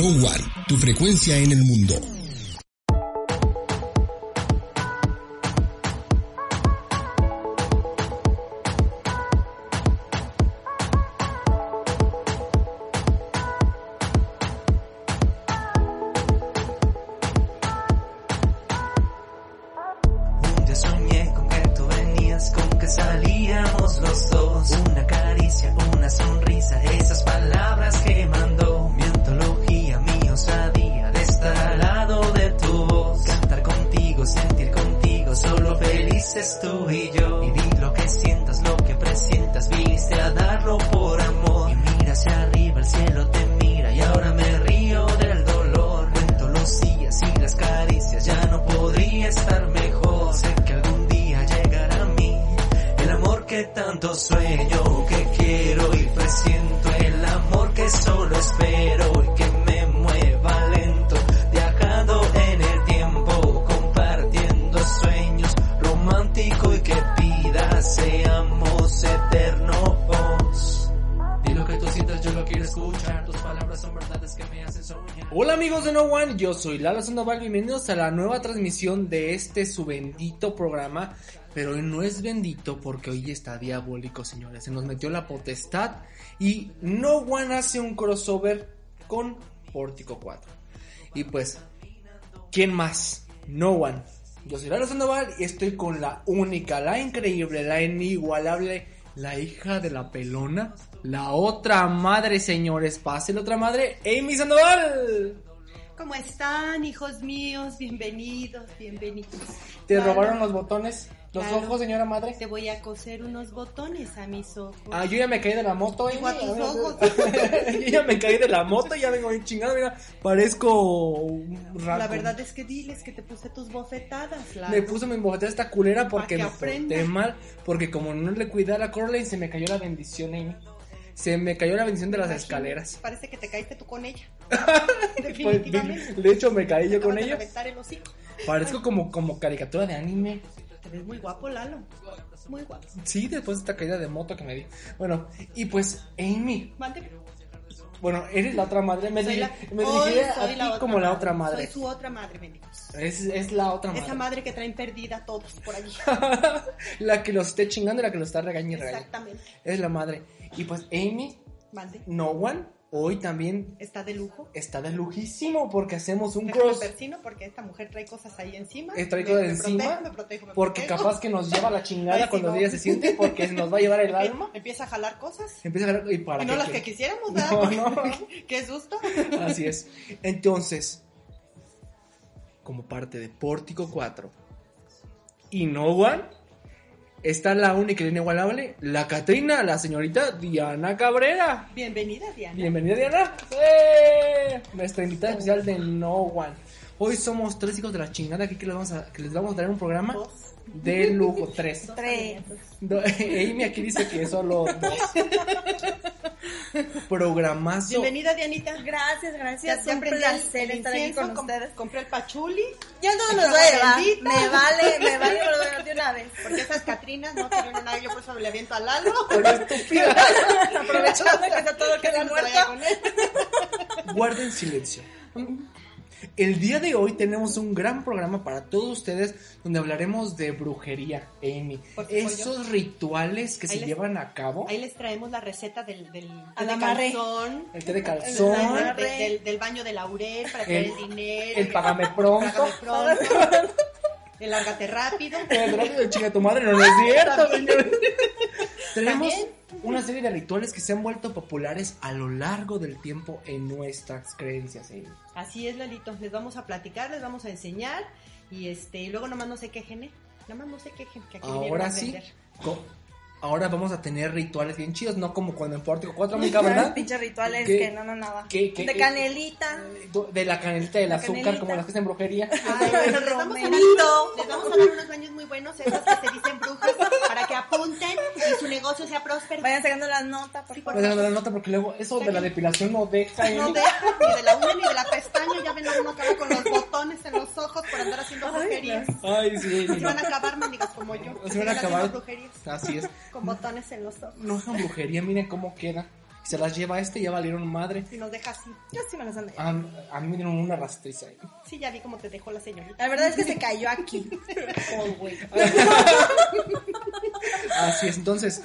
No One, tu frecuencia en el mundo. Soy Lalo Sandoval, bienvenidos a la nueva transmisión de este su bendito programa, pero hoy no es bendito porque hoy está diabólico señores, se nos metió la potestad y No One hace un crossover con Pórtico 4. Y pues, ¿quién más? No One. Yo soy Lalo Sandoval y estoy con la única, la increíble, la inigualable, la hija de la pelona, la otra madre, señores, pase la otra madre, Amy Sandoval. ¿Cómo están, hijos míos? Bienvenidos, bienvenidos. ¿Te Claro, robaron los botones? ¿Los Claro. ojos, señora madre? Te voy a coser unos botones a mis ojos. Ah, yo ya me caí de la moto. Digo, a tus ojos. yo ya me caí de la moto, ya vengo bien chingado, mira, parezco un La verdad es que diles que te puse tus bofetadas, Lalo. Me puso mi bofetada esta culera porque me porté mal, porque como no le cuidé a la Coraline, se me cayó la bendición, Amy. Se me cayó la bendición de las Imagino, escaleras. Parece que te caíste tú con ella. Pues, Definitivamente. de, hecho, me caí yo con ella. el. Parezco como, como caricatura de anime. Te ves muy guapo, Lalo. Muy guapo. Sí, después de esta caída de moto que me di. Bueno, y pues, Amy, Mándeme. Bueno, eres la otra madre. Me, Soy di- la- me soy a ti como la otra madre. Soy su otra madre. Es, es la otra madre. Esa madre que traen perdida a todos por allí. la que los esté chingando y la que los está regañando. Exactamente. Es la madre. Y pues Amy. No One, hoy también Está de lujo. está de lujísimo porque hacemos un Déjame cross. persino porque esta mujer trae cosas ahí encima. Eh, trae cosas me encima, protejo, me protejo, me Porque protejo. capaz que nos lleva la chingada Ay, sí, cuando no. ella se siente porque nos va a llevar el alma. Empieza a jalar cosas. Empieza a ver y para Y no qué las que quisiéramos, ¿verdad? No, no. Qué susto. Así es. Entonces, como parte de Pórtico 4 y No One, está la única y la inigualable, la Catrina, la señorita Diana Cabrera. Bienvenida, Diana. Bienvenida, Diana. ¡Eh! Nuestra invitada especial de No One. Hoy somos tres hijos de la chingada aquí que les vamos a, que les vamos a dar un programa Dos. de lujo. Tres. Tres. Amy aquí dice que solo dos. Programazo. Bienvenida, Dianita. Gracias, Ya, gracias. ya Es un placer el estar aquí con ustedes. compré el pachuli, Yo no el los voy a llevar. bendita. Me vale, me vale, llevar de una vez. porque esas Catrinas no tienen nada, yo por eso le aviento a Lalo. Por estúpida. Aprovechando que está todo queda Que muerto. Guarden silencio. El día de hoy tenemos un gran programa para todos ustedes donde hablaremos de brujería, Amy. Esos rituales que Ahí se les- llevan a cabo. Ahí les traemos la receta del, del, del amarre. calzón, El té de del, calzón, del- del baño de laurel para traer El- el, dinero. el págame pronto. Págame pronto. El lárgate rápido. El rápido de chinga tu madre, no, no es cierto, señores. Tenemos También. Una serie de rituales que se han vuelto populares a lo largo del tiempo en nuestras creencias, Amy. Así es, Lalito. Les vamos a platicar, les vamos a enseñar. Y este, luego nomás no se quejen, ¿eh? Nada más no se quejen, que aquí Ahora sí, ahora vamos a tener rituales bien chidos, no como cuando en Pórtico 4, amiga, ¿verdad? Pinches rituales ¿Qué? que no, no, nada. ¿Qué- qué- de canelita. De la canelita del La azúcar, canelita. como las que hacen brujería. Ay, les, vamos a dar, les vamos a dar unos baños muy buenos, esos que se dicen brujas, para que apunten y su negocio sea próspero. Vayan sacando las notas, por Sí, favor. Voy dando la nota porque luego eso de la depilación no deja. No Amy. dejan ni de la uña ni de la pestaña, ya ven uno que va con los botones en los ojos por andar haciendo brujerías. Ay, sí. Se van a acabar, mendigas como yo. Se van a acabar. brujerías Así es. con botones en los ojos. No hagan brujería, miren cómo queda. Se las lleva este y ya valieron madre. Y nos deja así. Yo sí me las ando. A, a mí me dieron una rastriza ahí. Sí, ya vi cómo te dejó la señorita. La verdad es que se cayó aquí. Oh, güey. Así es, entonces,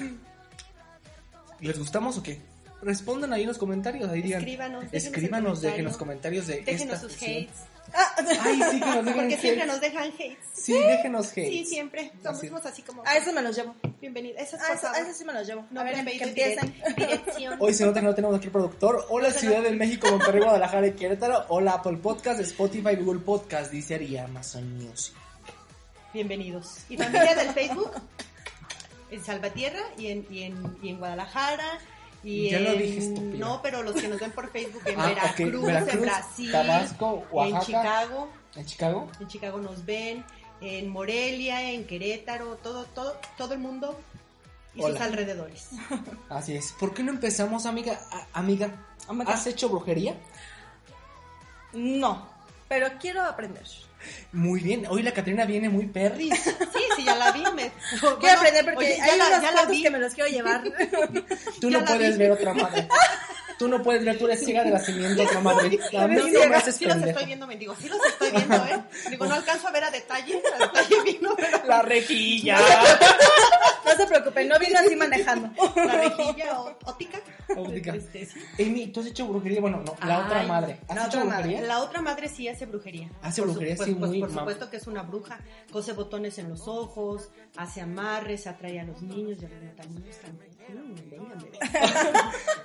¿les gustamos o qué? Respondan ahí en los comentarios, ahí digan. Escríbanos, Escríbanos, dejen los comentario. comentarios de Déjenos esta sus sesión. hates. Ay, sí, que nos dejen Porque siempre hates. nos dejan hates. Sí, déjenos hate. Sí, siempre. Somos Así es. somos así como. A eso me los llevo. Bienvenido. Eso es A eso, pasado. a eso sí me los llevo. No, a ver, que Dirección. Hoy se nota que no tenemos aquí el productor. Hola Ciudad de México, Monterrey, Guadalajara y Querétaro. Hola Apple Podcast, Spotify, Google Podcast, dice y Amazon Music. Bienvenidos. Y familia del Facebook en Salvatierra y en, y en, y en Guadalajara. Y Ya lo dije. No, pero los que nos ven por Facebook en Ah. Veracruz, Veracruz, en Brasil, Tabasco, en. Chicago. ¿En Chicago? En Chicago nos ven, en Morelia, en Querétaro, todo, todo, todo el mundo y Hola. sus alrededores. Así es. ¿Por qué no empezamos, amiga? A- amiga, Amiga. ¿has hecho brujería? No, pero quiero aprender. Muy bien. Hoy la Catrina viene muy perris. Sí, sí, ya la vi. Me... Quiero Bueno, aprender porque oye, ya hay la- unos ya la cuantos vi. que me los quiero llevar. Tú Ya no puedes vi. ver otra madre. Tú no puedes ver, tú eres ciega de nacimiento, madre. A mí no me haces Sí los estoy viendo, mendigo. Sí los estoy viendo, ¿eh? Digo, no alcanzo a ver a detalle, a detalle vino, pero La rejilla. No se preocupen, no vino así manejando. la rejilla o- óptica. Óptica. Amy, ¿tú has hecho brujería? Bueno, no, la Ay, otra madre. ¿Has la hecho otra madre. La otra madre sí hace brujería. Hace Por brujería, sí, pues, muy Por supuesto que es una bruja. Cose botones en los ojos, hace amarres, atrae a los niños. Ya ven, tan niños tan... Mm.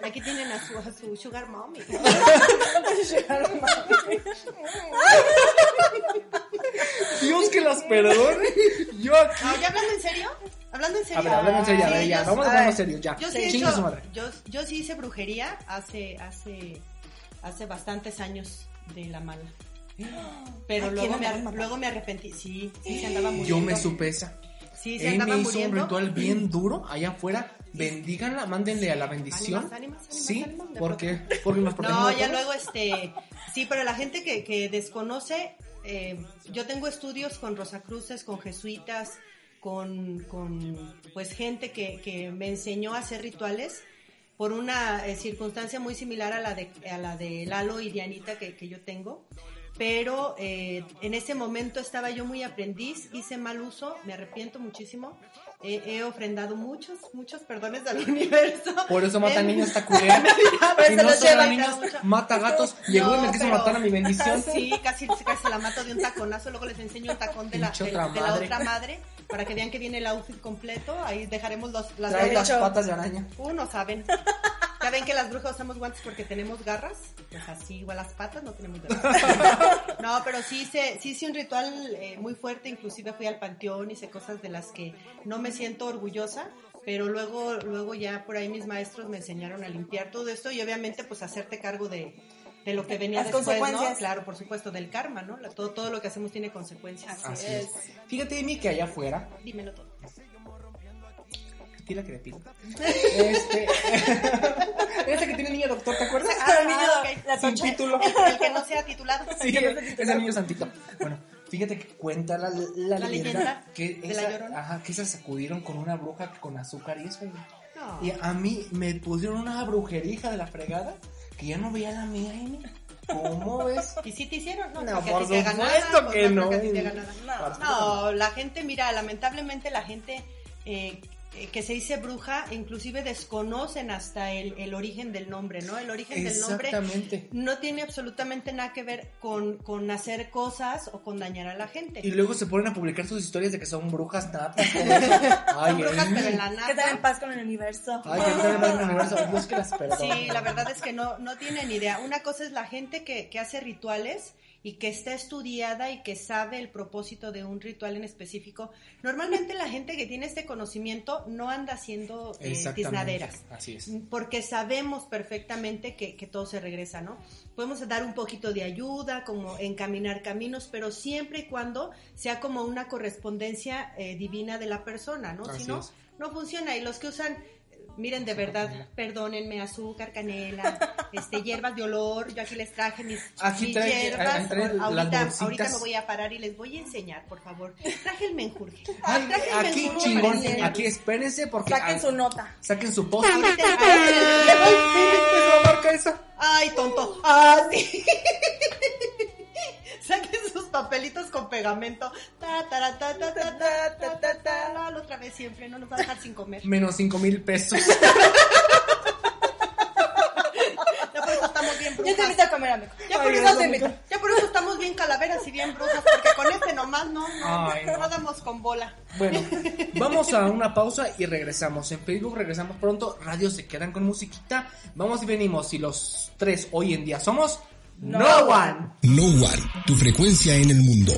Aquí tienen a su, a su sugar mommy. Dios que las perdone. Yo aquí. ¿ya hablando en serio? ¿Hablando en serio? A ver, hablando en serio, a ver, ya. yo- Vamos a ponernos ver, serios, ya. Yo sí, Chinga hecho- su madre. yo, yo sí hice brujería hace, hace, hace bastantes años de la mala. Pero ¿A quién luego me, luego me arrepentí. Sí, sí se andaba muriendo. Yo me supe esa. Sí, se andaba Amy hizo un ritual bien duro allá afuera. Bendíganla, mándenle a la bendición. Sí, porque, porque nos No, ya luego este, sí, pero la gente que, que desconoce, eh, yo tengo estudios con Rosacruces, con jesuitas, con, con pues gente que, que me enseñó a hacer rituales por una eh, circunstancia muy similar a la de a la de Lalo y Dianita que, que yo tengo. Pero eh, en ese momento estaba yo muy aprendiz, hice mal uso, me arrepiento muchísimo. Eh, he ofrendado muchos, muchos perdones al universo. Por eso mata En- niños, está culera. Si no son niños, mata gatos. Llegó y me quiso pero- matar a mi bendición. Sí, casi, casi la mato de un taconazo. Luego les enseño un tacón de la, de, otra de la madre. otra madre para que vean que viene el outfit completo. Ahí dejaremos los, las Trae las patas de araña. Uh, no saben. Ya ven que las brujas usamos guantes porque tenemos garras. Pues así, igual las patas no tenemos garras. No, pero sí hice, sí hice un ritual eh, muy fuerte. Inclusive fui al panteón, hice cosas de las que no me siento orgullosa. Pero luego, luego ya por ahí mis maestros me enseñaron a limpiar todo esto y obviamente pues hacerte cargo de, de lo que venía Las después, ¿no? consecuencias. Claro, por supuesto, del karma, ¿no? La- todo, todo lo que hacemos tiene consecuencias. Así es. Fíjate, Amy, que allá afuera. Dímelo todo. Le pido. Este. Que tiene niño doctor, ¿te acuerdas? Ah, el niño, ok. la Sin tocha. título. El que no sea titulado. Sí, ese niño santito. Bueno, fíjate que cuenta la, la, La leyenda, leyenda que de la Llorona. ajá, que se sacudieron con una bruja con azúcar y eso. güey. No. Y a mí me pusieron una brujerija de la fregada que ya no veía la mía, Amy. ¿Cómo ves? ¿Y si te hicieron? No, No, por supuesto que no. No. La gente, mira, lamentablemente la gente eh, que se dice bruja, inclusive desconocen hasta el, el origen del nombre, ¿no? El origen del nombre no tiene absolutamente nada que ver con, con hacer cosas o con dañar a la gente. Y luego se ponen a publicar sus historias de que son brujas natas. Ay, Son brujas, pero en la Que están en paz con el universo. Ay, que están en el universo. Dios que las perdone. Sí, la verdad es que no, no tienen idea. Una cosa es la gente que, que hace rituales y que está estudiada y que sabe el propósito de un ritual en específico. Normalmente la gente que tiene este conocimiento no anda haciendo eh, tiznaderas. Así es. Porque sabemos perfectamente que, que todo se regresa, ¿no? Podemos dar un poquito de ayuda, como encaminar caminos, pero siempre y cuando sea como una correspondencia eh, divina de la persona, ¿no? Así si no, es. no funciona. Y los que usan, Miren, de verdad, perdónenme, azúcar, canela, este, hierbas de olor. Yo aquí les traje mis, hierbas. Ahorita, ahorita, me voy a parar y les voy a enseñar, por favor. Traje el menjurje. Ay, traje aquí, chingón, aquí espérense porque. Saquen ah, su nota. Saquen su post. Ahorita, Ay, tonto. Ay, sí. Saquen papelitos con pegamento. Ta, la otra vez siempre, no nos va a dejar sin comer. Menos cinco mil pesos. Ya por eso estamos bien brujas. Yo te invito a comer, amigo. Ya por eso te invito. Ya por eso estamos bien calaveras y bien brujas, porque con este nomás no, no, Ay, no damos con bola. Bueno, vamos a una pausa y regresamos. En Facebook regresamos pronto. Radio se quedan con musiquita. Vamos y venimos. Y los tres hoy en día somos. No One. No One, tu frecuencia en el mundo.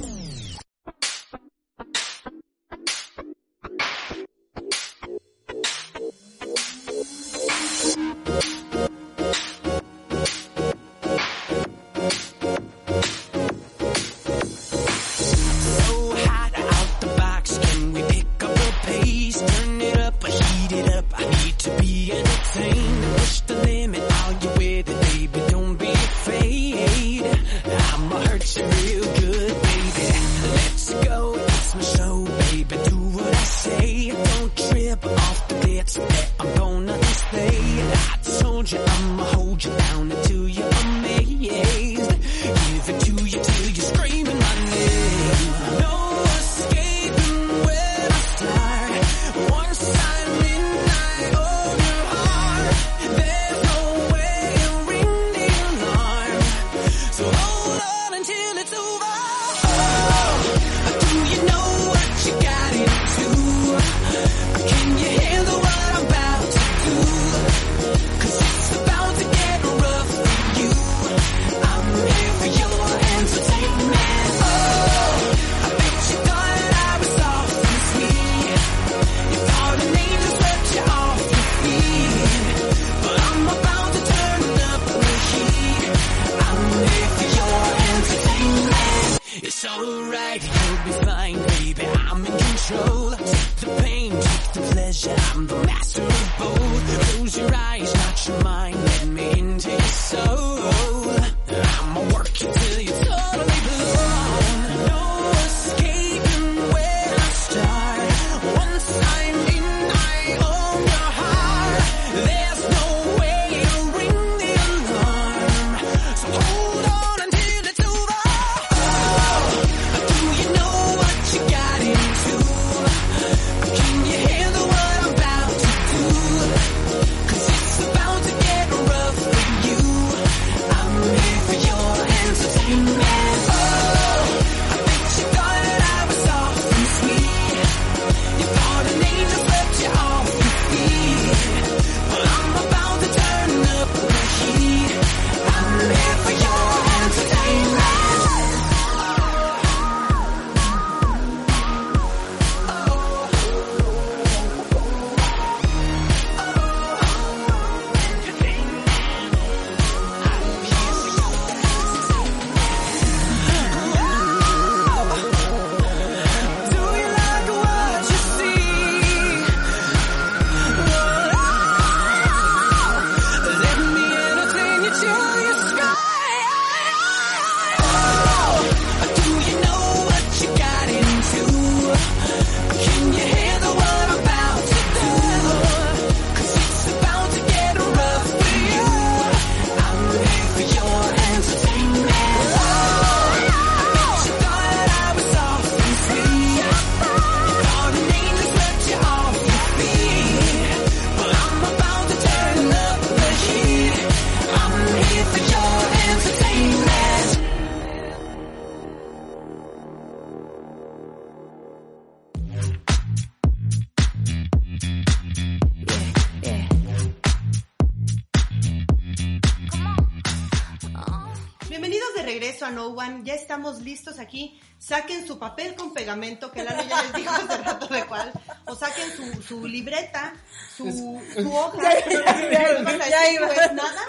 papel con pegamento, que Lalo ya les dijo hace rato de cuál, o saquen su, su libreta, su, su hoja. ya, ¿Su es nada?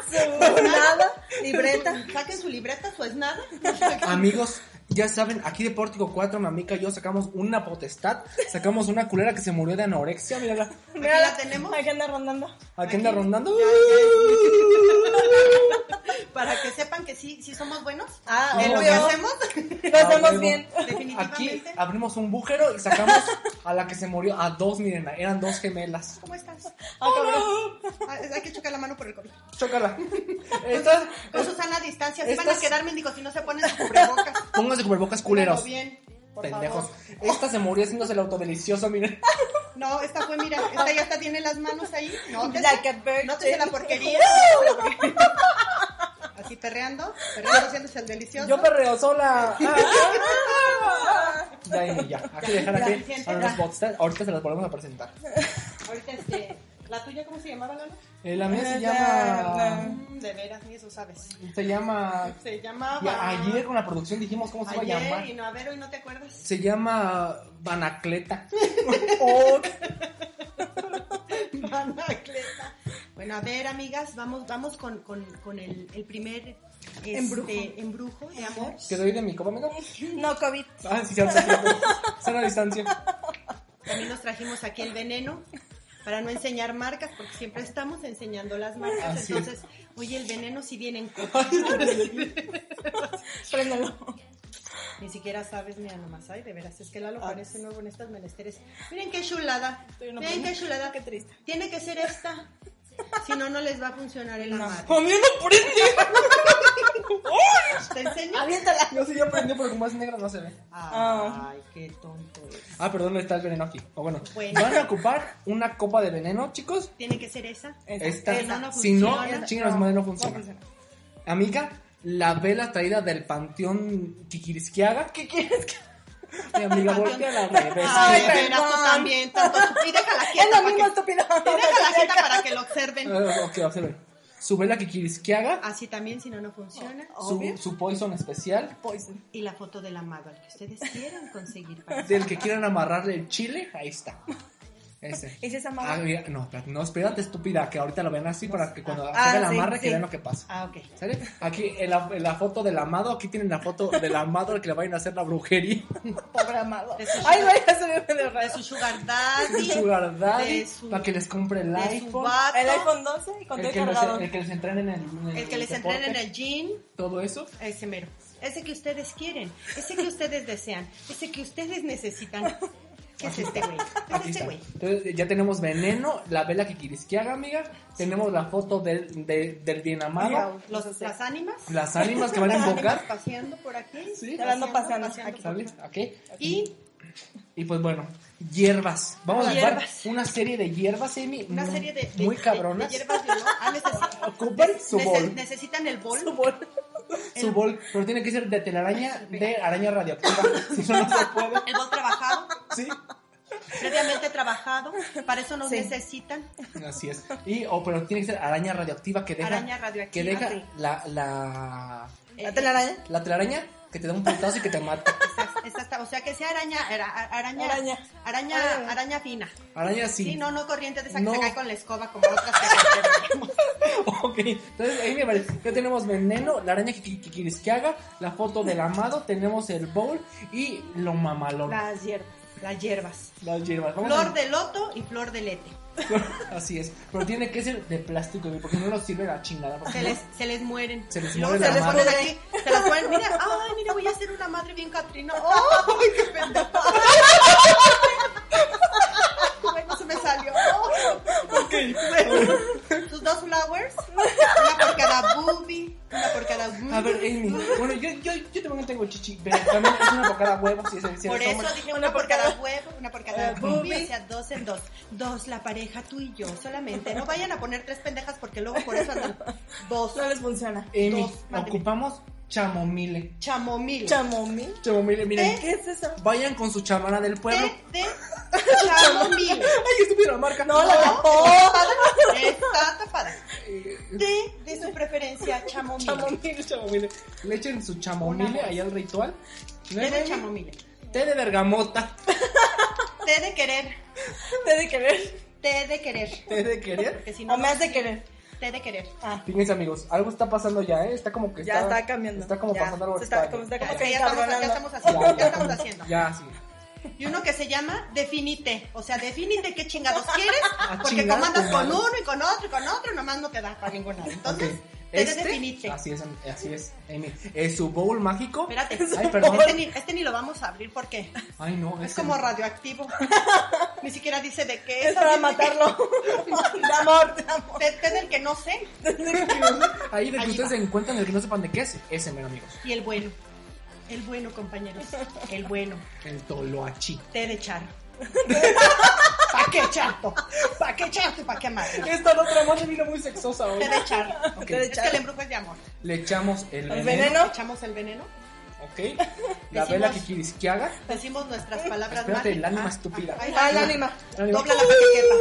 ¿Su nada? ¿Libreta? Saquen su libreta, su es nada. Amigos, ya saben, aquí de Pórtico 4, Mamica y yo sacamos una potestad. Sacamos una culera que se murió de anorexia. Mira, la, mira la tenemos. Aquí anda rondando. Aquí, anda rondando. Para que sepan que sí, sí somos buenos. Ah, no, lo que hacemos. Lo hacemos ah, bien. Definitivamente. Aquí abrimos un bujero y sacamos a la que se murió. A dos, miren, eran dos gemelas. ¿Cómo estás? Ah, ah Hay que chocar la mano por el COVID. Chócala. Entonces, con, su sana distancia. Se van a quedar mendigos si no se ponen su cubrebocas cubrebocas culeros. Bien, por Pendejos. favor. Esta se murió haciéndose el autodelicioso, miren. No, esta fue, mira, esta ya hasta tiene las manos ahí. No, Like te la porquería. Así perreando, perreando haciéndose el delicioso. Yo perreo sola. Ya, Amy, ya. Hay que dejar Ya, aquí a los bots. Ahorita se las volvemos a presentar. Ahorita este, ¿la tuya cómo se llamaba, Lalo? Eh, la mía se Eh, llama. Mm, De veras, ni eso sabes. Se llama. Se llamaba. Ya, ayer con la producción dijimos cómo se iba a Ayer, llamar. y no, a ver, hoy no te acuerdas. Se llama Banacleta. Oh, Anacleta. Bueno, a ver, amigas, vamos, vamos con, con, con el, el primer este, Embrujo. embrujo de amor. ¿Qué doy de mi copa, amigo? no, COVID. Ah, sí, ya está. Sana distancia. También nos trajimos aquí el veneno para no enseñar marcas, porque siempre estamos enseñando las marcas. Así es. Entonces, oye, el veneno si viene en copa. Préndelo. Ni siquiera sabes, mira nomás, ay, de veras, es que Lalo parece nuevo en estas menesteres. Miren qué chulada, Sí, no, miren qué chulada. qué triste. Tiene que ser esta, si no, no les va a funcionar el No. amarre. ¡A mí no prende! ¿Te enseño? Aviéntala. Yo sí ya prendió, pero como es negra no se ve. Ay, qué tonto es. Ah, perdón, está el veneno aquí. O bueno, Bueno. van a ocupar una copa de veneno, chicos. Tiene que ser esa. Esta, Esa no si no, funciona. chinga su madre, no funciona. Amiga, la vela traída del panteón Kikirisquiaga. ¿Qué quieres que.? Mi amiga, voltea la revés. Ay, verás tú también, tanto. Y déjala Es quieta lo para mismo, que, estúpido. y déjala quieta para que lo observen. Eh, ok, observen. Su vela Kikirisquiaga, Así también, si no, no funciona. su, su poison especial, Poison. Y la foto del amado, al que ustedes quieran conseguir para del que quieran amarrarle el chile, ahí está. Ese. ¿Y si es Ah, amado? mira, no, espérate, no, espérate, estúpida, que ahorita lo vean así para que cuando Ah, haga el sí, amarre, que sí. vean lo que pasa. Ah, ok. ¿Sale? Aquí en la, en la foto del amado, aquí tienen la foto del amado al que le vayan a hacer la brujería. Pobre amado. De su- Ay, güey, ya se ve medio De raro. su sugar De daddy. su daddy, de su- para que les compre el de iPhone. vato. El iPhone 12 con El todo que, les, cargado. el que les entrenen en el, en El que les entrenen en el jean. Todo eso. Ese mero. Ese que ustedes quieren. Ese que ustedes desean. Ese que ustedes necesitan. ¿Qué es este güey? ¿Qué Aquí es este güey? Entonces ya tenemos veneno, la vela que quirisquiaga, amiga. Tenemos la foto del, de- del bien amado. Los, las ánimas. Las ánimas que van a invocar. paseando por aquí. Sí. Ya la ando paseando paseando aquí. por. Y Y pues bueno, hierbas. Vamos a Hierbas. ocupar una serie de hierbas, Amy. una muy- serie de, de- Muy cabronas. de hierbas de olor. Ah, necesi- Ocupan su nece- bol. necesitan el bol. Su bol, pero tiene que ser de telaraña, de araña radioactiva. si no, no se puede. El bol trabajado. Sí. Previamente trabajado. Para eso nos Sí. necesitan. Así es. Y, o pero tiene que ser araña radioactiva que deja. Araña radioactiva, Que deja sí. la, la, ¿La telaraña? la telaraña que te da un putazo y que te mata. Esta- esta está- o sea que sea araña, ara- araña, Araña. araña, Araña. araña fina. Araña sí. Sí, no, no corriente de esa No. que se cae con la escoba como otras que. Ok, entonces ahí me parece. Ya tenemos veneno, la araña que, que, que quieres que haga, la foto del amado, tenemos el bowl y lo mamalón. Las hierbas. Las hierbas. Las hierbas. Vamos Flor a- de loto y flor de lete. Así es. Pero tiene que ser de plástico, porque no nos sirve la chingada. Se no- les, se les mueren. Se les Y luego muere se les ponen aquí, se las ponen, mira, ay, mira, voy a hacer una madre bien Catrina. ¡Ay, qué pendejo! Bueno, se me salió. Bueno, tus dos flowers, una por cada boobie, una por cada boobie. A ver, Amy. Bueno, yo, yo, yo también tengo chichi, pero también es una por cada huevo, si es Por eso hombre. dije una por cada huevo, una por cada Eh, boobie, boobie. o sea, dos en dos. Dos, la pareja, tú y yo, solamente. No vayan a poner tres pendejas porque luego por eso andan dos. No les funciona. Amy, dos, ocupamos chamomile. Chamomil. Chamomil. Chamomile, miren. ¿Qué es eso? Vayan con su chamana del pueblo. Té de chamomil. Ay, estúpida la marca. No, la tapó. Está tapada. Té de su preferencia, chamomil. Chamomile, chamomile. Le echen su chamomile ahí al ritual. Té de chamomile. Té de bergamota. Té de querer. Te de querer. Té de querer. Té de querer. Que si no, O me has de querer. Té de querer. Ah, Fíjense amigos, algo está pasando ya, ¿eh? Está como que ya está cambiando. Está como Ya. pasando algo está, como, está como Ya, que ya estamos, ya estamos haciendo, ya estamos haciendo. Ya, sí. Y uno que se llama Definite. O sea, defínite qué chingados quieres. A Porque como andas con uno y con otro y con otro, nomás no te da para ningún lado. Entonces, Ok. te de Este, Definite. así es, así es, Amy. Es su bowl mágico. Espérate. Ay, perdón. Este ni, este ni lo vamos a abrir porque Ay, no, es este como no. radioactivo. Ni siquiera dice de qué es. Es para matarlo. de amor, de amor. de- de del que no sé. Ahí de que Ahí ustedes va. se encuentran el que no sepan de qué es, ese mero amigos. Y el bueno. El bueno, compañeros. El bueno. El toloachi. Té de charro. ¿Para qué chato? ¿Para qué chato y para qué amar? Esta otra madre vino muy sexosa hoy. Té de. Té de Es que el embrujo es de amor. Le echamos el ¿El veneno. veneno? Echamos el veneno. Ok. La vela que quieres que haga. Decimos nuestras palabras Espérate, el mágicas. ánima Ah, estúpida. va. el ánima. El ánima. Dóblala para que quepa.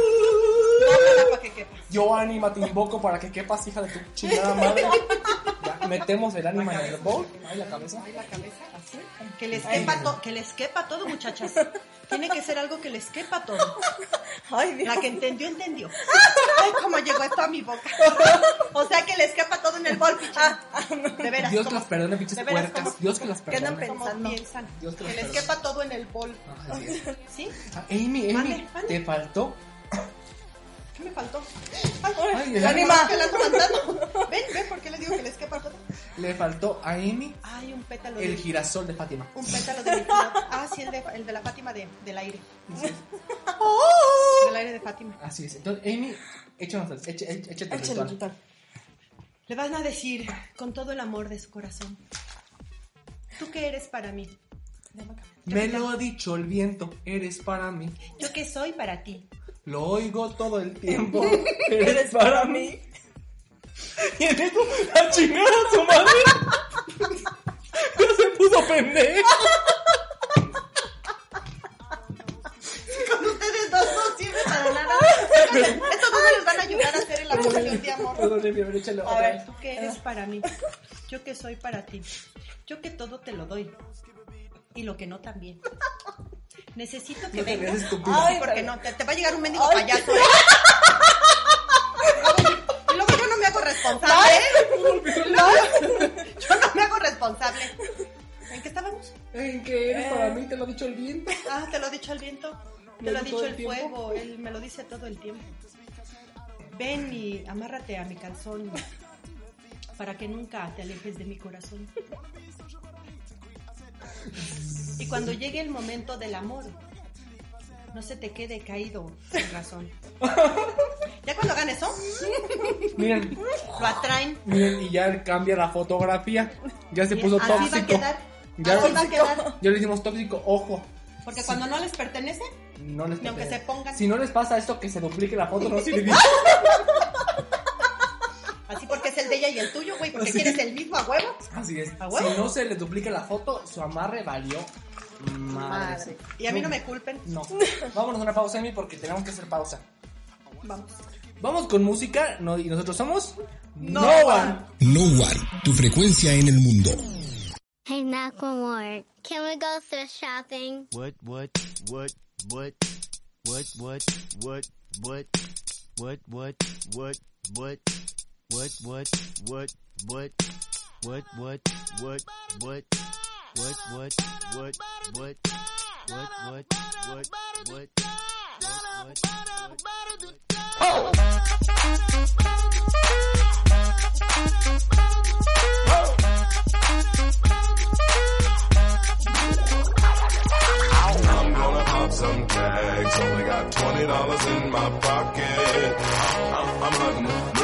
Dóblala para que quepa. Yo ánima te invoco para que quepas, hija de tu chingada madre. Ya, metemos el ánima en el bowl. Ahí la cabeza. Ahí la cabeza, así. Que les quepa, to- que les quepa todo, muchachas. Tiene que ser algo que les quepa todo. Ay, Dios. La que entendió, entendió. Ay, cómo llegó esto a mi boca. O sea, que les quepa todo en el bol, picha. De veras. Dios que ¿cómo- las perdone, veras, puercas. ¿cómo- Dios que las ¿Qué andan perdone. pensando? piensan? Dios que Que les perdone. quepa todo en el bol. Ah, así es. ¿Sí? Ah, Amy, Amy, Mande, mande. te faltó. ¿Qué me faltó? Ay, el el ánima. Ven, ven, ¿por qué les digo que les quepa todo? Le faltó a Amy Ay, un pétalo el de... girasol de Fátima. Un pétalo de mi. Ah, sí, el de, el de la Fátima de, del aire. Es. Del aire de Fátima. Así es. Entonces, Amy, échanos, el- échate el ritual. Le van a decir con todo el amor de su corazón. ¿Tú qué eres para mí? Me lo ha dicho el viento, eres para mí. ¿Yo qué soy para ti? Lo oigo todo el tiempo, eres para mí. Y en eso, a chingar a su madre. Ya se puso pendejo. Con ustedes dos no sirve para nada. Estos dos les van a ayudar a hacer el amor de amor. A ver. ¿Tú qué eres para mí? ¿Yo qué soy para ti? Yo que todo te lo doy. Y lo que no también. Necesito que No vengas. Ay, porque no, te, te va a llegar un mendigo Ay. payaso. ¿eh? Y luego yo no me hago responsable. ¿eh? Yo no me hago responsable. ¿En qué estábamos? ¿En qué eres para mí? Te lo ha dicho el viento. Ah, te lo ha dicho el viento. Te Lo ha dicho el el fuego. Él me lo dice todo el tiempo. Ven y amárrate a mi calzón para que nunca te alejes de mi corazón. Y cuando llegue el momento del amor, no se te quede caído sin razón. Ya cuando hagan eso, Miren, lo atraen. miren, y ya cambia la fotografía. Ya se puso así va a tóxico. quedar. Ya, Así va a quedar. ya le hicimos tóxico, ojo. Porque cuando no les pertenece, No les Ni aunque pertenece. se pongan. Si no les pasa esto, que se duplique la foto, no sirve. así porque es el de ella y el tuyo, güey, porque Así. quieres el mismo a huevo. Así es. ¿A huevo? Si no se les duplica la foto, su amarre valió madre. Madre. Y a mí no me culpen. No. Vámonos a una pausa, Emi, porque tenemos que hacer pausa. Vamos. Vamos con música no, y nosotros somos No One. No One, tu frecuencia en el mundo. Hey, Macklemore, can we go thrift shopping? What, what, what, what, what, what, what, what, what, what, what, what, what, what, what, what, what, what, what, what, what, what, what, what, what, what, what, what, what, I'm gonna pop some tags. Only got twenty dollars in my pocket. I'm, I'm hunting,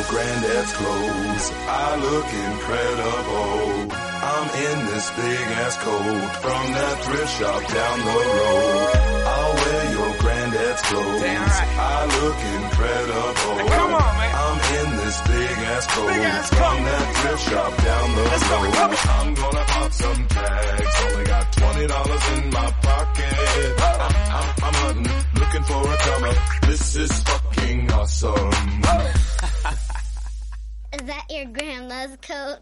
Your granddad's clothes. I look incredible. I'm in this big ass coat from that thrift shop down the road. I'll wear your granddad's clothes. Damn right. I look incredible. Hey, come on, man. I'm in this big ass coat Big ass from coat. that thrift shop down the Let's go, road. come. I'm gonna pop some tags. Only got twenty dollars in my pocket. I'm, I'm, I'm hunting, looking for a come up. This is fucking awesome. Is that your grandma's coat?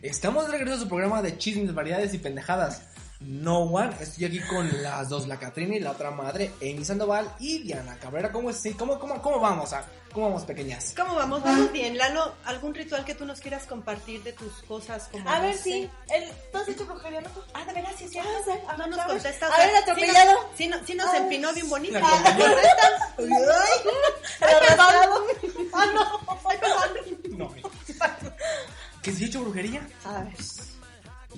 Estamos de regreso a su programa de chismes, variedades y pendejadas. No One, estoy aquí con las dos, la Catrina y la otra madre, Amy Sandoval y Diana Cabrera. ¿Cómo, es? ¿Cómo, cómo, cómo vamos? A, ¿Cómo vamos, pequeñas? ¿Cómo vamos? Vamos bien. Lalo, ¿algún ritual que tú nos quieras compartir de tus cosas? Como A no ver, sé? sí. El, ¿Tú has hecho brujería, no? Ah, de veras, sí, sí. Ah. No nos a ver. contesta. o A ver, atropellado. Sí nos, sí nos, Ah. empinó bien bonito. Ah. ¿contestas? Ay, perdón. Ah, no. Ay, perdón. No. ¿Que si he hecho brujería? A ver.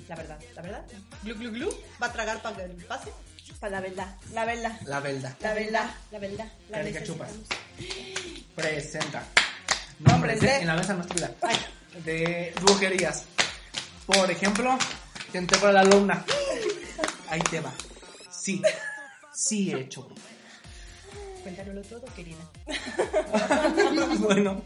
La verdad, la verdad. Glu, glu, glu. ¿Va a tragar para que el pase? Para la verdad, la verdad. La verdad. La verdad. La verdad. La Carica chupas. Presenta. Nombres de- En la mesa no. De brujerías. Por ejemplo, te entrego a la alumna. Ahí te va. Sí. Sí he hecho brujería. Cuéntanoslo todo, querida. bueno,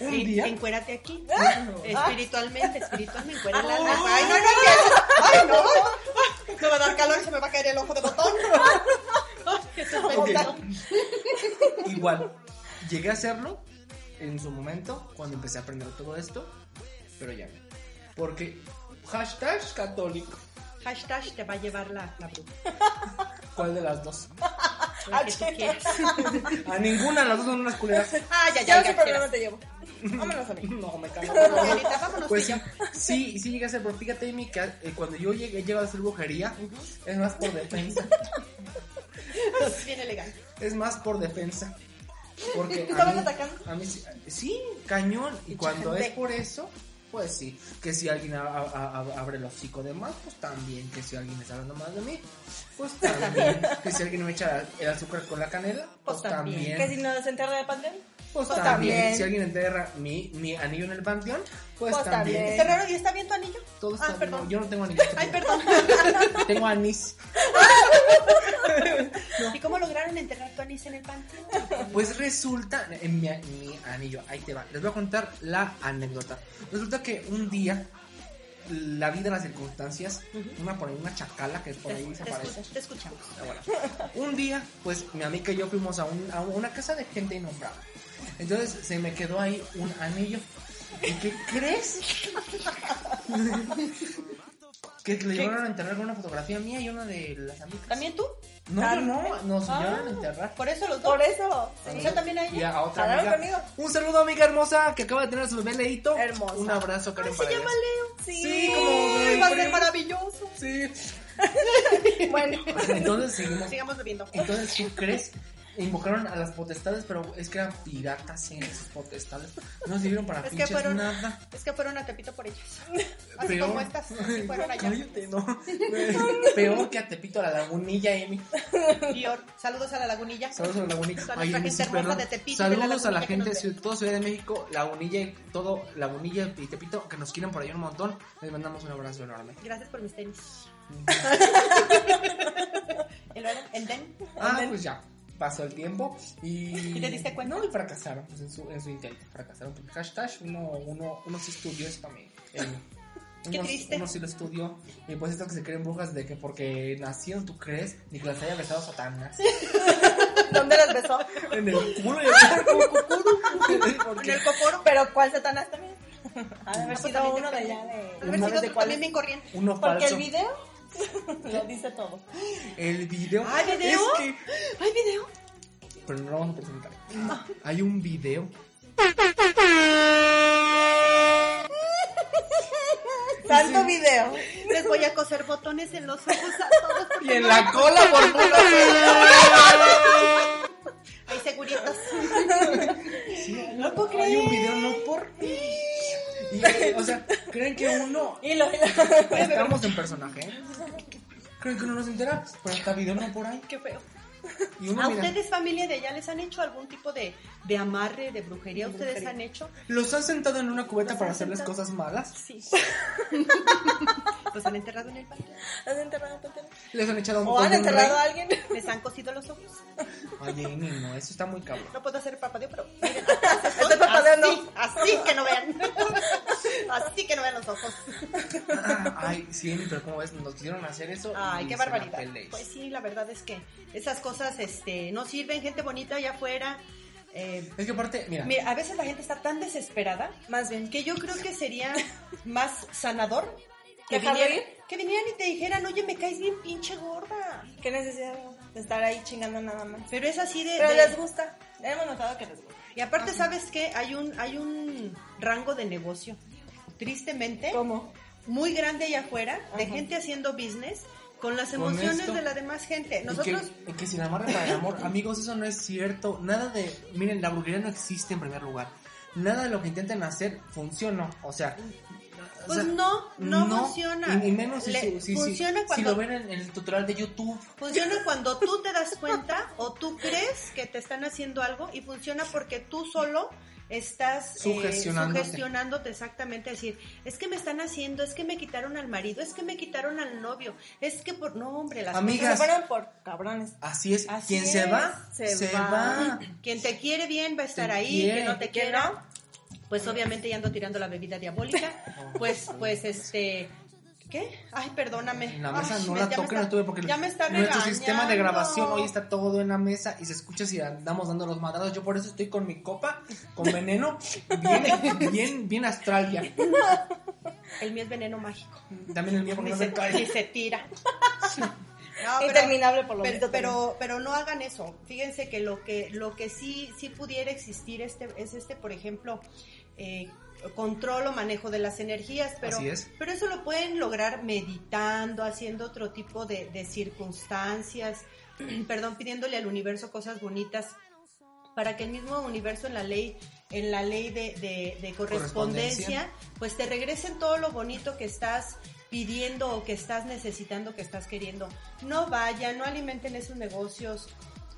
un En- día. Encuérate aquí. Ah. Espiritualmente, espiritualmente, encuera el alma. Ay, no, no, que- Ay, no. Me va a dar calor y se me va a caer el ojo de botón. Ay, que se me Ok. bota. Igual, llegué a hacerlo en su momento, cuando empecé a aprender todo esto, pero ya no. Porque, hashtag católico. Hashtag te va a llevar la, la bruja. ¿Cuál de las dos? La que tú quieras. A ninguna, las dos son unas culeras. Ah, ya, Yo ya, sin ya. problema te llevo. Vámonos a mí. No, me cago. Vámonos Pues sí, yo. sí, sí llegué a hacer, pero fíjate, Amy, que eh, cuando yo llegué, he llegado a hacer brujería, es más por defensa. Bien elegante. Es más por defensa. Porque ¿Te a estaban mí, atacando? a mí sí, sí, cañón. Y cuando es por eso, pues sí. Que si alguien a- a- a- abre el hocico de más, pues también. Que si alguien está hablando más de mí, pues también. que si alguien me echa el azúcar con la canela, pues, Pues también. también. Que si nos enterra de pandemia. Pues, Pues también, también. si alguien enterra mi, mi anillo en el panteón, pues, Pues también. también. ¿Está raro? ¿Y está bien tu anillo? Todo está Ah, bien. perdón. Yo no tengo anillo. Ay, perdón. Tengo anís. ¿Y cómo lograron enterrar tu anís en el panteón? Pues resulta, en mi, mi anillo, ahí te va. Les voy a contar la anécdota. Resulta que un día, la vida, las circunstancias, una por ahí, una chacala que por Te, ahí se te aparece. escuch- te escuchamos. Ah, bueno. Un día, pues mi amiga y yo fuimos a, un- a una casa de gente innombrable. Entonces se me quedó ahí un anillo. ¿Y qué crees? que le llevaron a enterrar con una fotografía mía y una de las amigas. ¿También tú? No, yo no, nos Ah. llevaron a enterrar. ¿Por eso los dos? Por eso. ¿Y yo también a Y ella? a otra ¿Jalaron amiga. conmigo? Un saludo, amiga hermosa, que acaba de tener a su bebé Leito. Hermosa. Un abrazo, Karen Se llama. Leo. Sí. Sí, como Ay, va a ser maravilloso. Sí. Bueno. Entonces seguimos. Sigamos bebiendo. Entonces, ¿tú crees? Invocaron a las potestades, pero es que eran piratas en esas potestades. No sirvieron para Es que pinches fueron, nada. es que fueron a Tepito por ellas. Así Peor. como estas, así fueron allá. Cállate, no. Peor que a Tepito, a la lagunilla, Emi. Dior, saludos a la lagunilla. Saludos a la lagunilla. A Ay, gente sí, de Tepito y de la Saludos a la gente de toda Ciudad de México, Lagunilla y todo, Lagunilla y Tepito, que nos quieren por ahí un montón. Les mandamos un abrazo enorme. Gracias por mis tenis. luego, el den. Ah, pues ya. Pasó el tiempo y... ¿Y te diste cuenta? No, y fracasaron pues, en, su, en su intento. Fracasaron porque hashtag uno, uno, uno sí estudió eso también. Emi. Qué Uno- triste. Uno sí lo estudió. Y pues esto que se creen brujas de que porque nacieron, ¿tú crees? Ni que las haya besado Satanás. ¿Dónde las besó? En el culo y el En el coporo. Pero ¿cuál Satanás también? Ha de haber sido uno de allá de... Ha de haber ¿no sido también bien corriente. Uno Porque falso. el video lo dice todo. El video. ¿Hay video? Es que... ¿Hay video? Pero no lo vamos a presentar. Hay un video. Tanto video. Les voy a coser botones en los ojos a todos. Y en no- la cola, por favor. Hay seguritos. No puedo Hay un video no por. Y, o sea, creen que uno. Y lo... Estamos en personaje. ¿eh? Creen que uno no se entera. Pero está video no por ahí. Qué feo. ¿A mira. ustedes, familia de allá, les han hecho algún tipo de, de amarre, de brujería? ¿Ustedes Brujería. han hecho? Los han sentado en una cubeta Los para han hacerles sentado. cosas malas. Sí. ¿Los han enterrado en el panteón? ¿Has enterrado en panteón? Les han echado un ¿O han enterrado a alguien? ¿Les han cosido los ojos? Ay, Amy, no, eso está muy cabrón. No puedo hacer parpadeo, pero miren, Estoy parpadeando. así, así que no vean. Así que no vean los ojos. Ah, ay, sí, pero como ves, nos quisieron hacer eso. Ay, y qué barbaridad. Pues sí, la verdad es que esas cosas este, no sirven, gente bonita allá afuera. Eh, Es que aparte, mira. mira, a veces la gente está tan desesperada Más bien. que yo creo que sería más sanador que ¿Dejarlo vinieran, ir? que vinieran y te dijeran, oye, me caes bien pinche gorda. ¿Qué necesidad de estar ahí chingando nada más? Pero es así de... Pero de- les gusta. Hemos notado que les gusta. Y aparte, ¿sabes qué? Hay un, hay un rango de negocio, tristemente, ¿Cómo? muy grande allá afuera, de gente haciendo business con las emociones de la demás gente. Y Nosotros... que, y que sin amarre para el amor, amigos, eso no es cierto. Nada de, miren, la brujería no existe en primer lugar. Nada de lo que intenten hacer funciona. O sea, o Pues sea, no, no funciona. Y, y menos si, Le- si- si- funciona si cuando- lo ven en, en el tutorial de YouTube. Funciona cuando tú te das cuenta o tú crees que te están haciendo algo y funciona porque tú solo estás eh, Sugestionándote. sugestionándote exactamente, decir, es que me están haciendo, es que me quitaron al marido, es que me quitaron al novio, es que por no hombre, las Amigas. Se por cabrones. Así es. Así Quien se va, se se, va. va. quien te quiere bien va a estar Te ahí, quiere. que no te ¿Que quiera, pues obviamente ya ando tirando la bebida diabólica, pues, pues este, ¿qué? Ay, perdóname. La mesa Ay, no me- la toquen, está- no tuve porque ya me está nuestro sistema de grabación hoy está todo en la mesa y se escucha si andamos dando los madrazos. Yo por eso estoy con mi copa, con veneno, bien, bien, bien astral ya. El mío es veneno mágico. También el mío porque Ni no se, se cae. ni se tira. No, pero- Interminable por lo pero, visto pero, pero no hagan eso. Fíjense que lo que, lo que sí, sí pudiera existir este, es este, por ejemplo, eh, control o manejo de las energías, pero, Así es. pero eso lo pueden lograr meditando, haciendo otro tipo de, de circunstancias, perdón, pidiéndole al universo cosas bonitas para que el mismo universo en la ley, en la ley de, de- de correspondencia, pues te regresen todo lo bonito que estás pidiendo o que estás necesitando, que estás queriendo. No vayan, no alimenten esos negocios.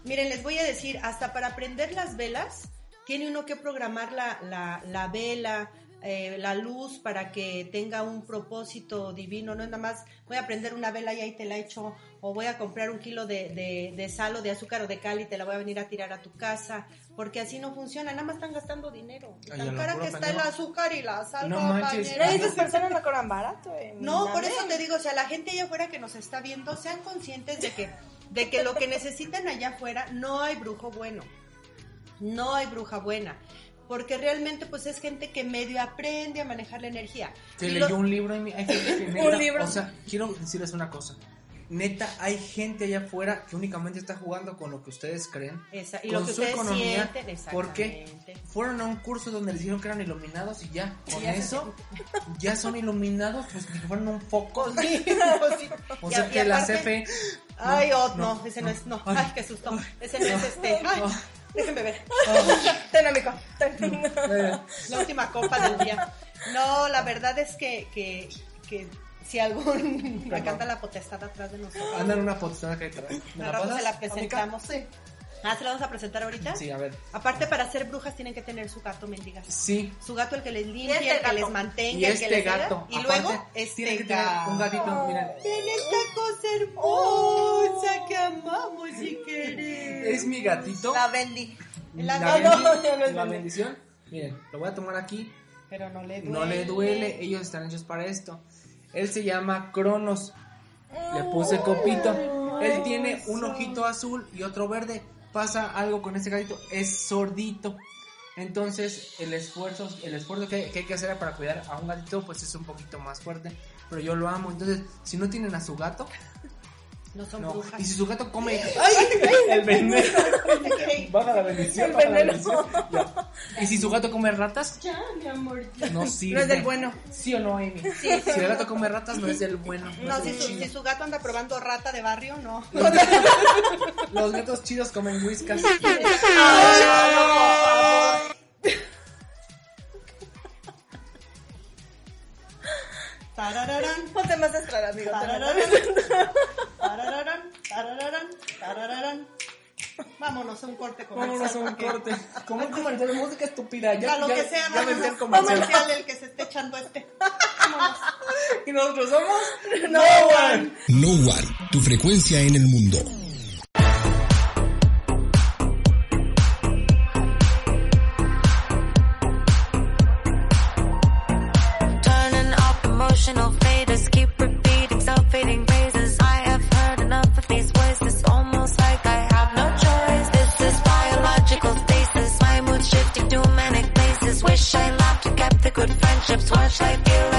Miren, les voy a decir, hasta para prender las velas, tiene uno que programar la, la, la vela, eh, la luz para que tenga un propósito divino, no es nada más voy a prender una vela y ahí te la echo, o voy a comprar un kilo de, de, de sal o de azúcar o de cal y te la voy a venir a tirar a tu casa, porque así no funciona, nada más están gastando dinero. Tan cara que está el azúcar y la sal, No manches. Esas personas no cobran barato, eh. No, por eso te digo, o sea, la gente allá afuera que nos está viendo, sean conscientes de que, de que lo que necesitan allá afuera no hay brujo bueno. No hay bruja buena. Porque realmente pues es gente que medio aprende a manejar la energía. Se leyó lo- un libro y hay gente que Un libro. O sea, quiero decirles una cosa. Neta, hay gente allá afuera que únicamente está jugando con lo que ustedes creen. Esa- y con lo que su ustedes economía. sienten, ¿Por qué? exactamente. Fueron a un curso donde les dijeron que eran iluminados y ya, con ya se- eso, ya son iluminados, pues que fueron un foco. Sí, sí. O sea y que la aparte- CFE. Ay, No, oh, no, no, ese no, no. es, no. Ay. Ay, qué susto. Ese no es este. Ay. Déjenme ver. Ten, amigo. Ten. Eh, La última copa del día. No, la verdad es que, que, que si algún me canta la potestad atrás de nosotros. Andan una potestad acá detrás. ¿Me Al la rato pasas? se la presentamos. Sí. Ah, ¿se la vamos a presentar ahorita? Sí, a ver. Aparte, para ser brujas tienen que tener su gato, mendigas. Sí. Su gato el que les limpie, este el que les mantenga, Y el que este les gato. Y aparte, luego, este tiene que tener gato. un gatito, miren. Tiene esta cosa hermosa que amamos y queremos. Es mi gatito. La vendí. La La, bendición. bendi- la bendición. Miren, lo voy a tomar aquí. Pero no le duele. No le duele. Ellos están hechos para esto. Él se llama Cronos. Le puse copito. Él tiene un ojito azul y otro verde. Pasa algo con este gatito. Es sordito. Entonces el esfuerzo, el esfuerzo que, que hay que hacer para cuidar a un gatito pues es un poquito más fuerte. Pero yo lo amo. Entonces, si no tienen a su gato, No son no. brujas. Y si su gato come el veneno. Baja la bendición. El veneno. bendición. Ya. Y si su gato come ratas, Ya, mi amor. no sirve. No es del bueno. ¿Sí o no, Amy? Si el gato come ratas, no es del bueno. No, es si su, si su gato anda probando rata de barrio, no. Los gatos chidos comen whiskas. Tarararán, Ponte más estrada, amigo. tarararán, tarararán, tarararán, tarararán. Vámonos a un corte comercial. Vámonos a un corte. Como un comercial de música estúpida. Ya, A lo ya, que sea, ya vendí el comercial. comercial el que se esté echando este. Vámonos. Y nosotros somos No one. No One, tu frecuencia en el mundo. flashlight.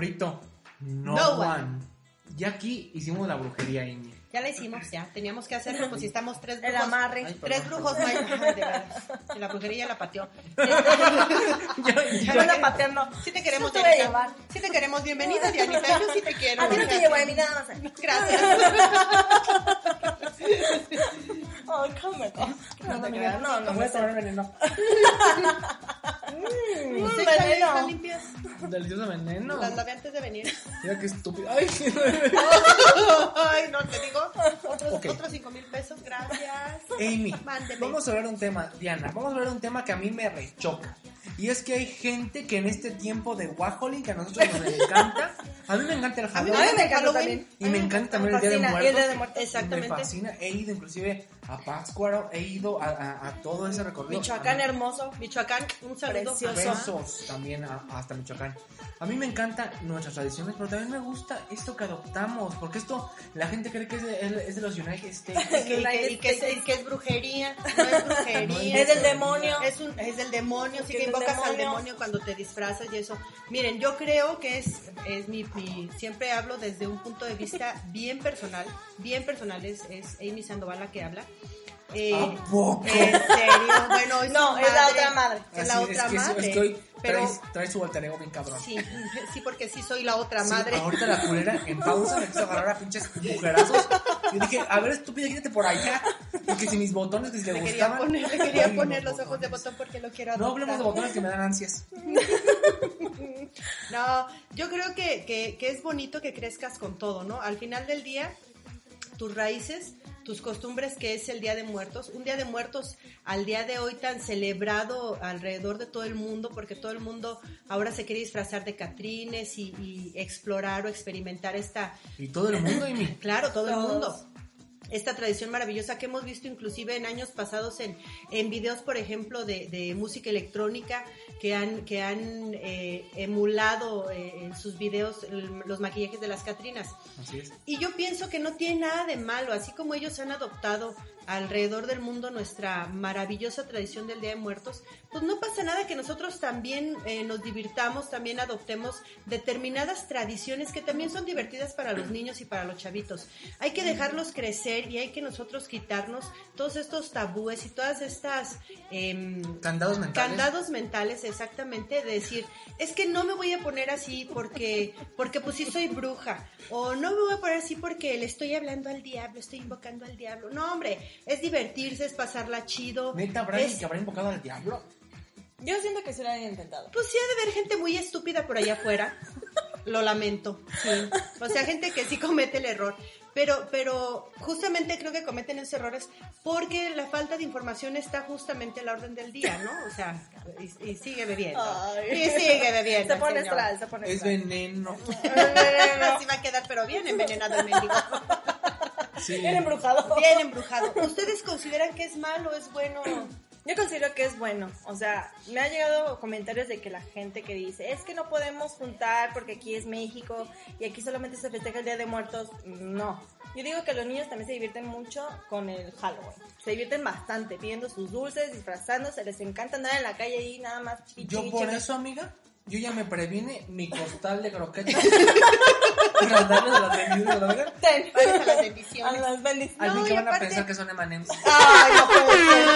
Favorito, No, No One. One. Ya aquí hicimos la brujería, Amy. Ya la hicimos, ya. Teníamos que hacerlo, pues si estamos tres El brujos. amarre. Ay, Tres brujos más. La brujería la pateó. Yo la paterno. Sí te queremos, Sí te voy a Dianita. Sí te queremos. Bienvenida, Dianita. Yo sí te quiero. A ti no te llevo a mí nada más. Gracias. Ay, cómo No. No, no, voy a tomar veneno. Mm, Mm, sí, veneno. ¿Están limpias? Delicioso veneno. Las lavé antes de venir. Mira qué estúpido. Ay, Ay, no, te digo. Otros, Ok. otros cinco mil pesos. Gracias. Amy, Mándeme. vamos a hablar de un tema, Diana, vamos a hablar de un tema que a mí me rechoca. Y es que hay gente que en este tiempo de Warholing, que a nosotros nos encanta, a mí me encanta el Halloween. A mí me encanta Halloween. también. Y me encanta también el Día de. Muertos. El Día de Muertos. Exactamente. Me fascina. He ido inclusive a Pátzcuaro, he ido a, a- a todo ese recorrido. Michoacán hermoso. Michoacán, un saludo. Besos también a- hasta Michoacán. A mí me encantan nuestras tradiciones, pero también me gusta esto que adoptamos, porque esto la gente cree que es de, es de los United States. Y que, y que- y que es, y que es brujería, no es brujería. Es del demonio. Es, un, es del demonio, sí Que invocas al demonio. demonio cuando te disfrazas y eso. Miren, yo creo que es, es mi, mi- siempre hablo desde un punto de vista bien personal, bien personal, es, es Amy Sandoval la que habla. Eh, ¿A poco? En serio, bueno, es No, es la otra madre. Es la otra es que, madre. Es que hoy pero traes, traes su alter ego bien cabrón. sí, sí, porque sí soy la otra Sí, madre. ahorita la culera en pausa me quiso agarrar a pinches mujerazos. Y dije, a ver, estúpida, quítate por allá. Y que si mis botones que si le gustaban. poner, le quería Ay, poner no, los ojos de botón porque lo quiero No adoptar. hablemos de botones que me dan ansias. No, yo creo que, que, que es bonito que crezcas con todo, ¿no? Al final del día, tus raíces, tus costumbres, que es el Día de Muertos, un Día de Muertos al día de hoy tan celebrado alrededor de todo el mundo, porque todo el mundo ahora se quiere disfrazar de Catrines y, y explorar o experimentar esta, Y todo el mundo y mi. claro, todo el mundo. Esta tradición maravillosa que hemos visto inclusive en años pasados en, en videos, por ejemplo, de, de música electrónica que han, que han eh, emulado eh, en sus videos los maquillajes de las Catrinas. Así es. Y yo pienso que no tiene nada de malo, así como ellos han adoptado alrededor del mundo nuestra maravillosa tradición del Día de Muertos, pues no pasa nada que nosotros también eh, nos divirtamos, también adoptemos determinadas tradiciones que también son divertidas para los niños y para los chavitos. Hay que dejarlos crecer y hay que nosotros quitarnos todos estos tabúes y todas estas... em, Candados mentales. Candados mentales, exactamente, de decir, es que no me voy a poner así porque, porque pues sí soy bruja, o no me voy a poner así porque le estoy hablando al diablo, estoy invocando al diablo. No, hombre, es divertirse, es pasarla chido. Neta, Brian, es- que habrá invocado al diablo. Yo siento que sí lo han intentado. Pues sí ha de haber gente muy estúpida por allá afuera. Lo lamento, sí. O sea, gente que sí comete el error. Pero, pero justamente creo que cometen esos errores porque la falta de información está justamente a la orden del día, ¿no? O sea, y, y sigue bebiendo. Ay. Y sigue bebiendo. Se pone astral, se pone Es veneno. Así va a quedar, pero bien envenenado el mendigo. Sí. Bien embrujado. Bien embrujado. ¿Ustedes consideran que es malo, es bueno? Yo considero que es bueno. O sea, me ha llegado comentarios de que la gente que dice, es que no podemos juntar porque aquí es México y aquí solamente se festeja el Día de Muertos. No. Yo digo que los niños también se divierten mucho con el Halloween. Se divierten bastante pidiendo sus dulces, disfrazándose, les encanta andar en la calle ahí nada más. Yo por eso, amiga, yo ya me previne mi costal de croquetas. Para darle a las bendiciones, a las A las bendiciones. Al fin No, que van a aparte- pensar que son. Ay, no puedo creer.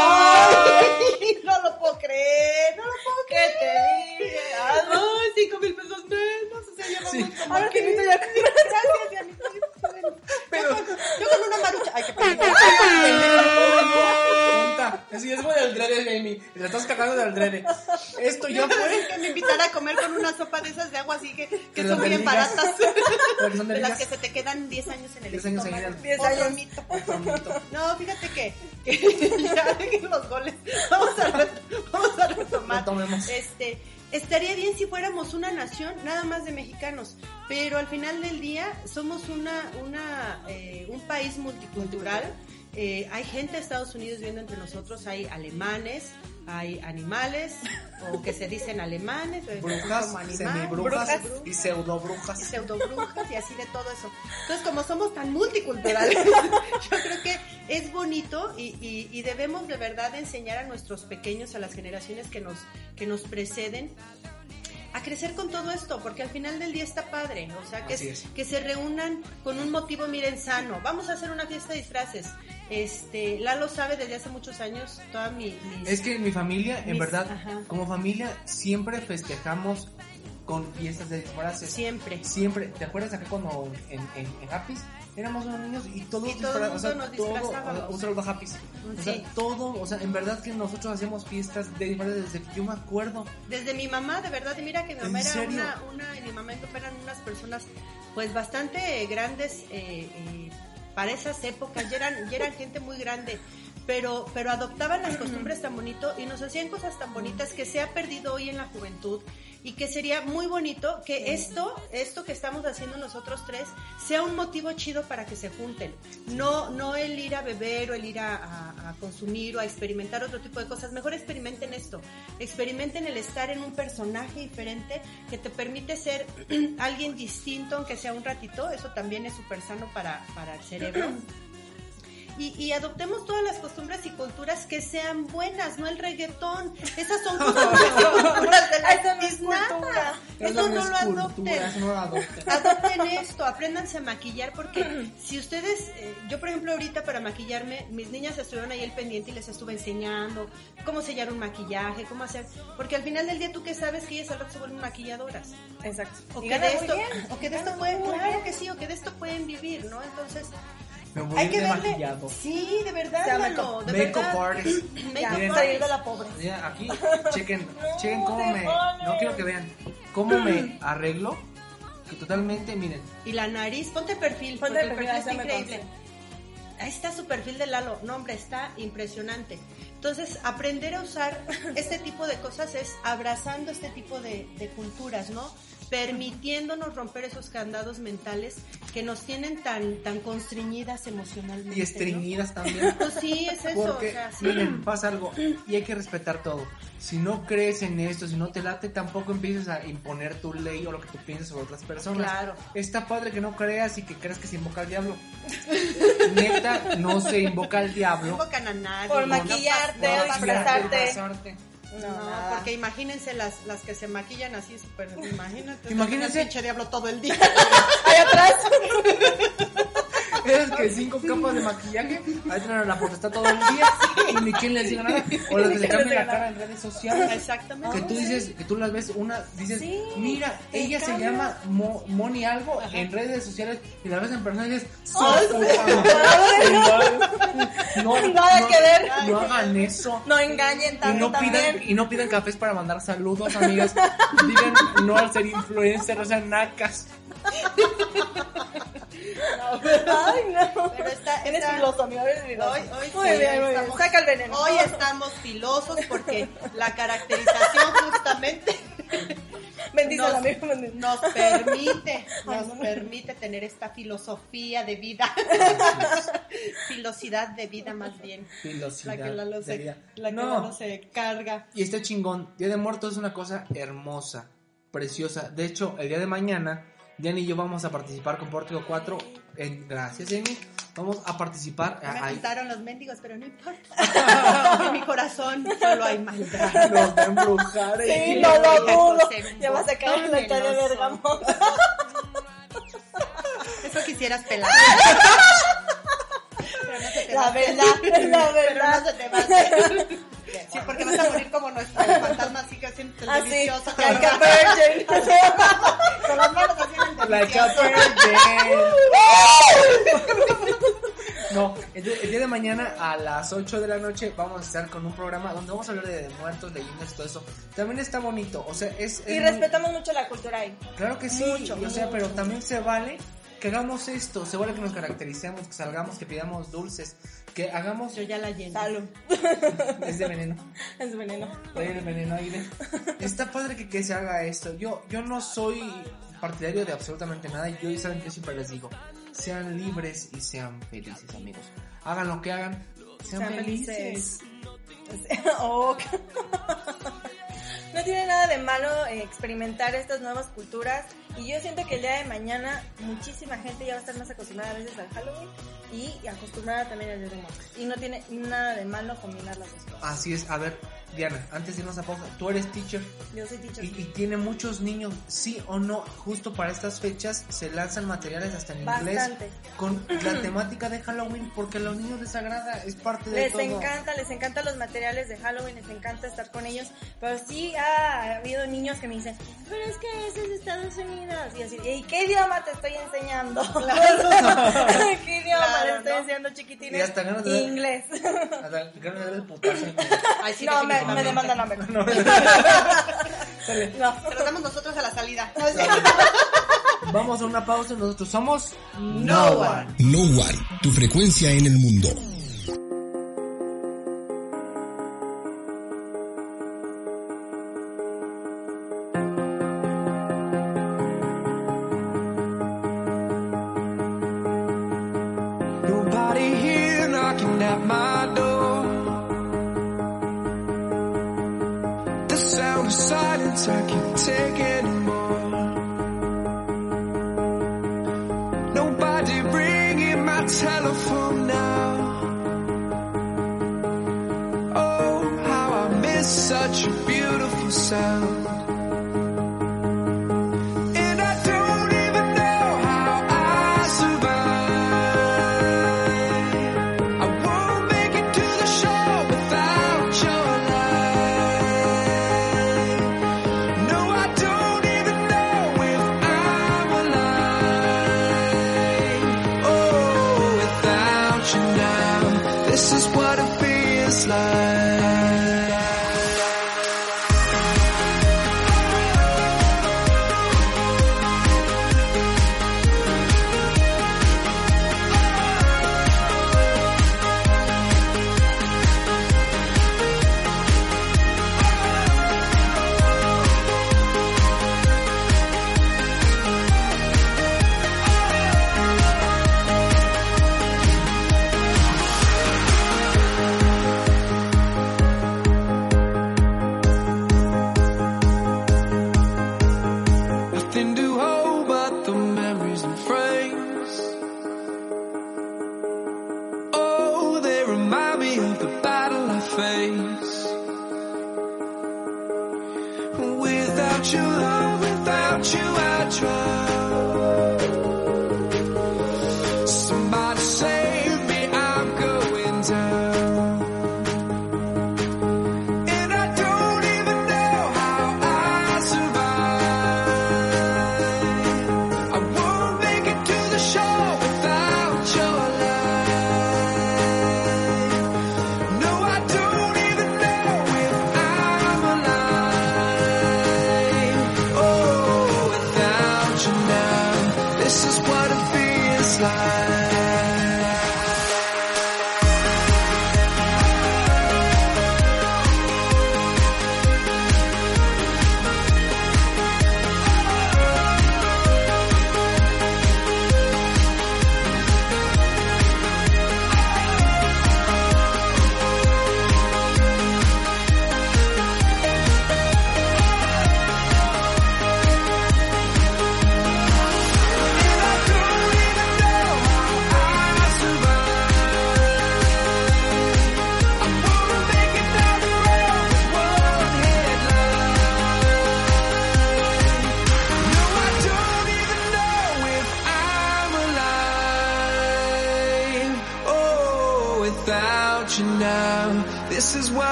Ay, no lo puedo creer. No lo puedo ¿Qué creer. te dije? Ay, cinco mil pesos menos. O sea, ya vamos Sí. Ahora que- te invito ya. Gracias. Pero yo con una marucha. Ay, qué padre. Tonta. Sí, es muy del drede, Amy. Le estás cagando del drede. Esto ya Yo fue. que me invitara a comer con una sopa de esas de agua así que, que son digas. baratas. De las que se te quedan 10 años en el 10 años estómago. seguidas. 10 Otro años. mito. Otro mito. No, fíjate que, que ya dejen los goles. Vamos a, vamos a retomar. Retomemos. Este, estaría bien si fuéramos una nación nada más de mexicanos, pero al final del día somos una, una, eh, un país multicultural. Eh, hay gente de Estados Unidos viviendo entre nosotros, hay alemanes, hay animales, o que se dicen alemanes, Brujas, semibrujas brujas, y pseudobrujas. y pseudobrujas y así de todo eso. Entonces, como somos tan multiculturales, yo creo que es bonito y, y- y debemos de verdad enseñar a nuestros pequeños, a las generaciones que nos, que nos preceden, a crecer con todo esto, porque al final del día está padre, o sea, que, es- que se reúnan con un motivo, miren, sano. Vamos a hacer una fiesta de disfraces. Este, Lalo sabe desde hace muchos años, toda mi... mis- Es que mi familia, en verdad, ajá. como familia, siempre festejamos con fiestas de disfraces. Siempre. Siempre. ¿Te acuerdas acá cuando en, en, en Happy's éramos unos niños y todos Y todo el disfra- o sea, mundo nos todo- disfrazábamos. o sea, un saludo. O sea, todo, o sea, en verdad que nosotros hacemos fiestas de disfraces desde que yo me acuerdo. Desde mi mamá, de verdad, mira que mi ¿En mamá era serio? una, una, y mi mamá eran unas personas pues bastante grandes eh, eh, para esas épocas, ya eran, ya eran gente muy grande, pero, pero adoptaban las costumbres tan bonito y nos hacían cosas tan bonitas que se ha perdido hoy en la juventud y que sería muy bonito que esto, esto que estamos haciendo nosotros tres, sea un motivo chido para que se junten. No, no el ir a beber o el ir a, a- a consumir o a experimentar otro tipo de cosas. Mejor experimenten esto. Experimenten el estar en un personaje diferente que te permite ser alguien distinto, aunque sea un ratito. Eso también es súper sano para, para el cerebro. Y, y adoptemos todas las costumbres y culturas que sean buenas, no el reggaetón. Esas son costumbres y culturas de la es nada. cultura. Eso no lo adopten. no adopten. Adopten esto, apréndanse a maquillar porque si ustedes, eh, yo por ejemplo ahorita para maquillarme, mis niñas estuvieron ahí el pendiente y les estuve enseñando cómo sellar un maquillaje, cómo hacer, porque al final del día tú que sabes que ellas al rato se vuelven maquilladoras. Exacto. O Y que, de esto, bien. o que de esto pueden, claro bien. que sí, o que de esto pueden vivir, ¿no? Entonces, Hay que maquillado. sí, de verdad, Se llama Lalo, de Makeup verdad. artist. Miren. salir de la pobre. Aquí, chequen, chequen cómo me. No quiero que vean. Cómo me arreglo. Que totalmente, miren. Y la nariz, ponte perfil, Ponte el perfil, perfil está increíble. Ahí está su perfil de Lalo. No, hombre, está impresionante. Entonces, aprender a usar este tipo de cosas es abrazando este tipo de, de culturas, ¿no? Permitiéndonos romper esos candados mentales que nos tienen tan, tan constreñidas emocionalmente. Y ¿no? estreñidas también. Pues sí, es eso. Porque, o sea, sí. miren, pasa algo y hay que respetar todo. Si no crees en esto, si no te late, tampoco empieces a imponer tu ley o lo que tú piensas sobre otras personas. Claro. Está padre que no creas y que creas que se invoca al diablo. Neta, no se invoca al diablo. invocan a nadie. Por no maquillarte no, disfrazarte. disfrazarte. No, porque imagínense las, las que se maquillan así súper, imagínate. Imagínense- pinche diablo todo el día. Ahí atrás. Es que cinco capas de maquillaje, ahí tienen la potestad todo el día y ni quien les diga nada. O las que se cambian la cara en redes sociales. Exactamente. Que tú dices, que tú las ves, una, dices, Sí, mira, ella se llama Mo- Moni algo en redes sociales y la ves en persona y dices, Ay, "Su puta madre". no, no- que ver. No hagan eso. No engañen Y tanto no, pidan, también. y no pidan cafés para mandar saludos, amigas. Digan no al ser influencer, o sea, nacas. Ay, no. Pero está, Eres está- filoso, amigo, eres filoso. Hoy, hoy muy sí, bien, hoy bien. estamos- Saca el veneno. Hoy estamos filosos porque la caracterización justamente Bendice nos, amigo, bendice. nos permite, nos no. permite tener esta filosofía de vida. Filosidad de vida más bien. Filosidad La que Lalo de se, vida. la que No. Se carga. Y está chingón. Día de Muertos es una cosa hermosa, preciosa. De hecho, el día de mañana, Diana y yo vamos a participar con Pórtico 4. En, gracias, Jenny. Vamos a participar. Me quitaron los mendigos, pero no importa. En mi corazón solo hay maldad. Nos va a embrujar. Sí, no lo dudo. Ya vas a sacar embotó la en calle de. Bergamo. Eso quisieras pelar. Pero no se te va La verdad, la Pero verdad. no se te va a hacer. Sí, porque vas a morir como nuestro fantasma así que haciendo el Así, delicioso. like a virgin. Con las manos haciendo el Like a delicioso. virgin. No, el día, el día de mañana a las 8 de la noche vamos a estar con un programa donde vamos a hablar de muertos, leyendas y todo eso. También está bonito, o sea, es... es Y muy- respetamos mucho la cultura ahí. Claro que sí, Mucho, o sea, mucho, pero mucho. también se vale que hagamos esto, se vale que nos caractericemos, que salgamos, que pidamos dulces, que hagamos... Yo ya la lleno. Salud. Es de veneno. Es veneno. Trae el veneno ahí de- Está padre que, que se haga esto. Yo, yo no soy partidario de absolutamente nada. y Yo saben que siempre les digo, sean libres y sean felices, amigos. Hagan lo que hagan, sean, Sean felices. felices. Oh, No tiene nada de malo eh, experimentar estas nuevas culturas y yo siento que el día de mañana muchísima gente ya va a estar más acostumbrada a veces al Halloween y acostumbrada también al Muertos. Y no tiene nada de malo combinar las dos cosas. Así es, a ver, Diana, antes de irnos a pausa, tú eres teacher Yo soy teacher. y, y tiene muchos niños, sí o no, justo para estas fechas se lanzan materiales hasta en inglés Bastante. con la temática de Halloween porque a los niños les agrada, es parte de Les todo. encanta, les encantan los materiales de Halloween, les encanta estar con ellos, pero sí ha habido niños que me dicen, pero es que ese es Estados Unidos, y así, ¿y qué idioma te estoy enseñando? ¿Qué idioma Claro, le estoy ¿no? enseñando Y chiquitines? hasta ganas de- Inglés. Hasta ganas de dar el putazo. Ay, sí, no, me, me demandan a ver. No, No. Se lo damos nosotros a la salida. Vamos a una pausa y nosotros somos No one. No One, tu frecuencia en el mundo.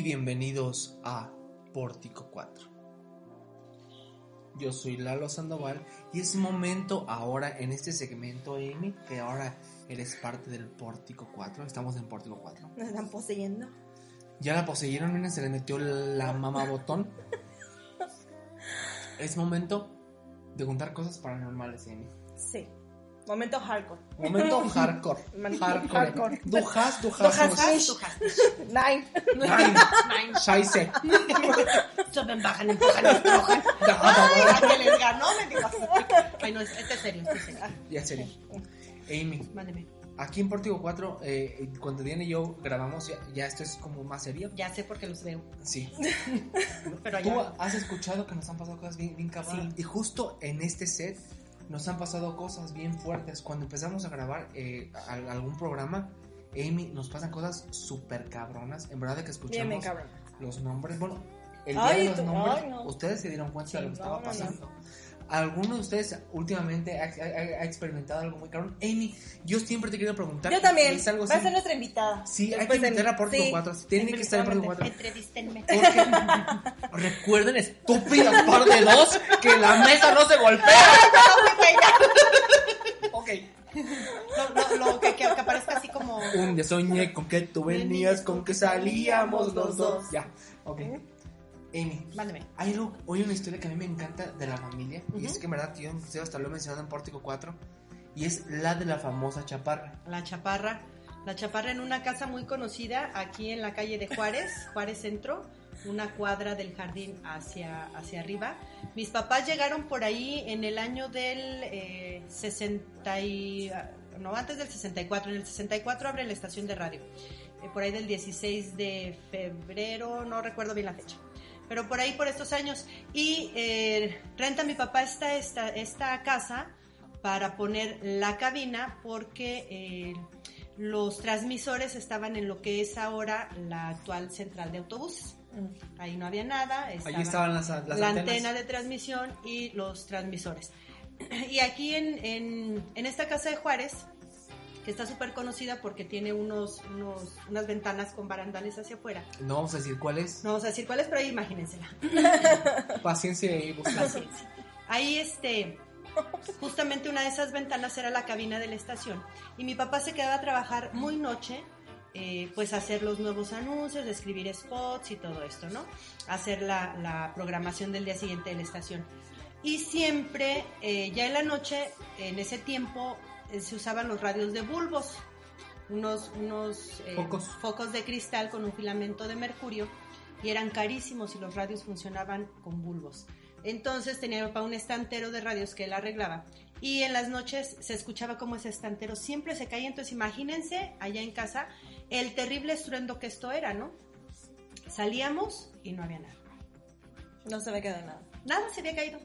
Y bienvenidos a Pórtico 4. Yo soy Lalo Sandoval y es momento ahora en este segmento, Amy, que ahora eres parte del Pórtico 4. Estamos en Pórtico 4. Nos están poseyendo. Ya la poseyeron, miren, se le metió la mamá botón. Es momento de contar cosas paranormales, Amy. Sí. Momento hardcore. Momento hardcore. Hardcore. hardcore. Dujas, dujas. Dujas, dujas. Nine. Nein. Scheiße. Suben, bajan, empujan, estrojan. Ay, que les ganó, me digas. Ay, no, este es serio, este es serio. Ya, en serio. Amy, Mándeme. aquí en Pórtico 4, eh, cuando Diana y yo grabamos, ya, ya esto es como más serio. Ya sé porque los veo. Sí. Pero Tú allá. has escuchado que nos han pasado cosas bien, bien cabronas. Y justo en este set nos han pasado cosas bien fuertes. Cuando empezamos a grabar eh, al- algún programa, Amy, nos pasan cosas súper cabronas. En verdad de que escuchamos los nombres. Bueno, el día Ay, de los tú- nombres, ay, no. ustedes se dieron cuenta de lo que Sí, estaba no, pasando. ¿Alguno de ustedes últimamente ha, ha- ha experimentado algo muy cabrón? Amy, yo siempre te quiero preguntar. Yo también. Es algo Va a ser nuestra invitada. Sí, hay que invitar a Pórtico Sí, 4. Tiene que estar en Pórtico 4. Entrevístenme. Porque recuerden, estúpidas par de dos, que la mesa no se golpea. ok. Lo, lo- lo que, que- que aparezca así como. Un día soñé con que tú venías, con que salíamos los dos. Ya, ok. Amy, Mándeme. hay algo, hoy una historia que a mí me encanta de la familia. Y es que en verdad, yo inclusive hasta lo he mencionado en Pórtico 4. Y es la de la famosa chaparra. La chaparra. La chaparra en una casa muy conocida aquí en la calle de Juárez, Juárez Centro, una cuadra del jardín hacia, hacia arriba. Mis papás llegaron por ahí en el año del eh, 60 y, no, antes del 64. En el 64 abre la estación de radio. Eh, por ahí del 16 de febrero, no recuerdo bien la fecha. Pero por ahí, por estos años. Y eh, renta mi papá esta, esta, esta casa para poner la cabina porque eh, los transmisores estaban en lo que es ahora la actual central de autobuses. Ahí no había nada. Allí estaban las, las la antenas. antena de transmisión y los transmisores. Y aquí en, en, en esta casa de Juárez, está súper conocida porque tiene unos, unos, unas ventanas con barandales hacia afuera. No vamos a decir cuál es. No vamos a decir cuál es, pero ahí imagínensela. Paciencia y. Paciencia. Ahí este, justamente una de esas ventanas era la cabina de la estación. Y mi papá se quedaba a trabajar muy noche, eh, pues hacer los nuevos anuncios, escribir spots y todo esto, ¿no? Hacer la, la programación del día siguiente de la estación. Y siempre, eh, ya en la noche, en ese tiempo, se usaban los radios de bulbos, unos, unos eh, Focos. focos de cristal con un filamento de mercurio y eran carísimos y los radios funcionaban con bulbos. Entonces tenía mi papá un estantero de radios que él arreglaba y en las noches se escuchaba como ese estantero siempre se caía. Entonces imagínense allá en casa el terrible estruendo que esto era, ¿no? Salíamos y no había nada. No se me queda nada. Nada se había caído.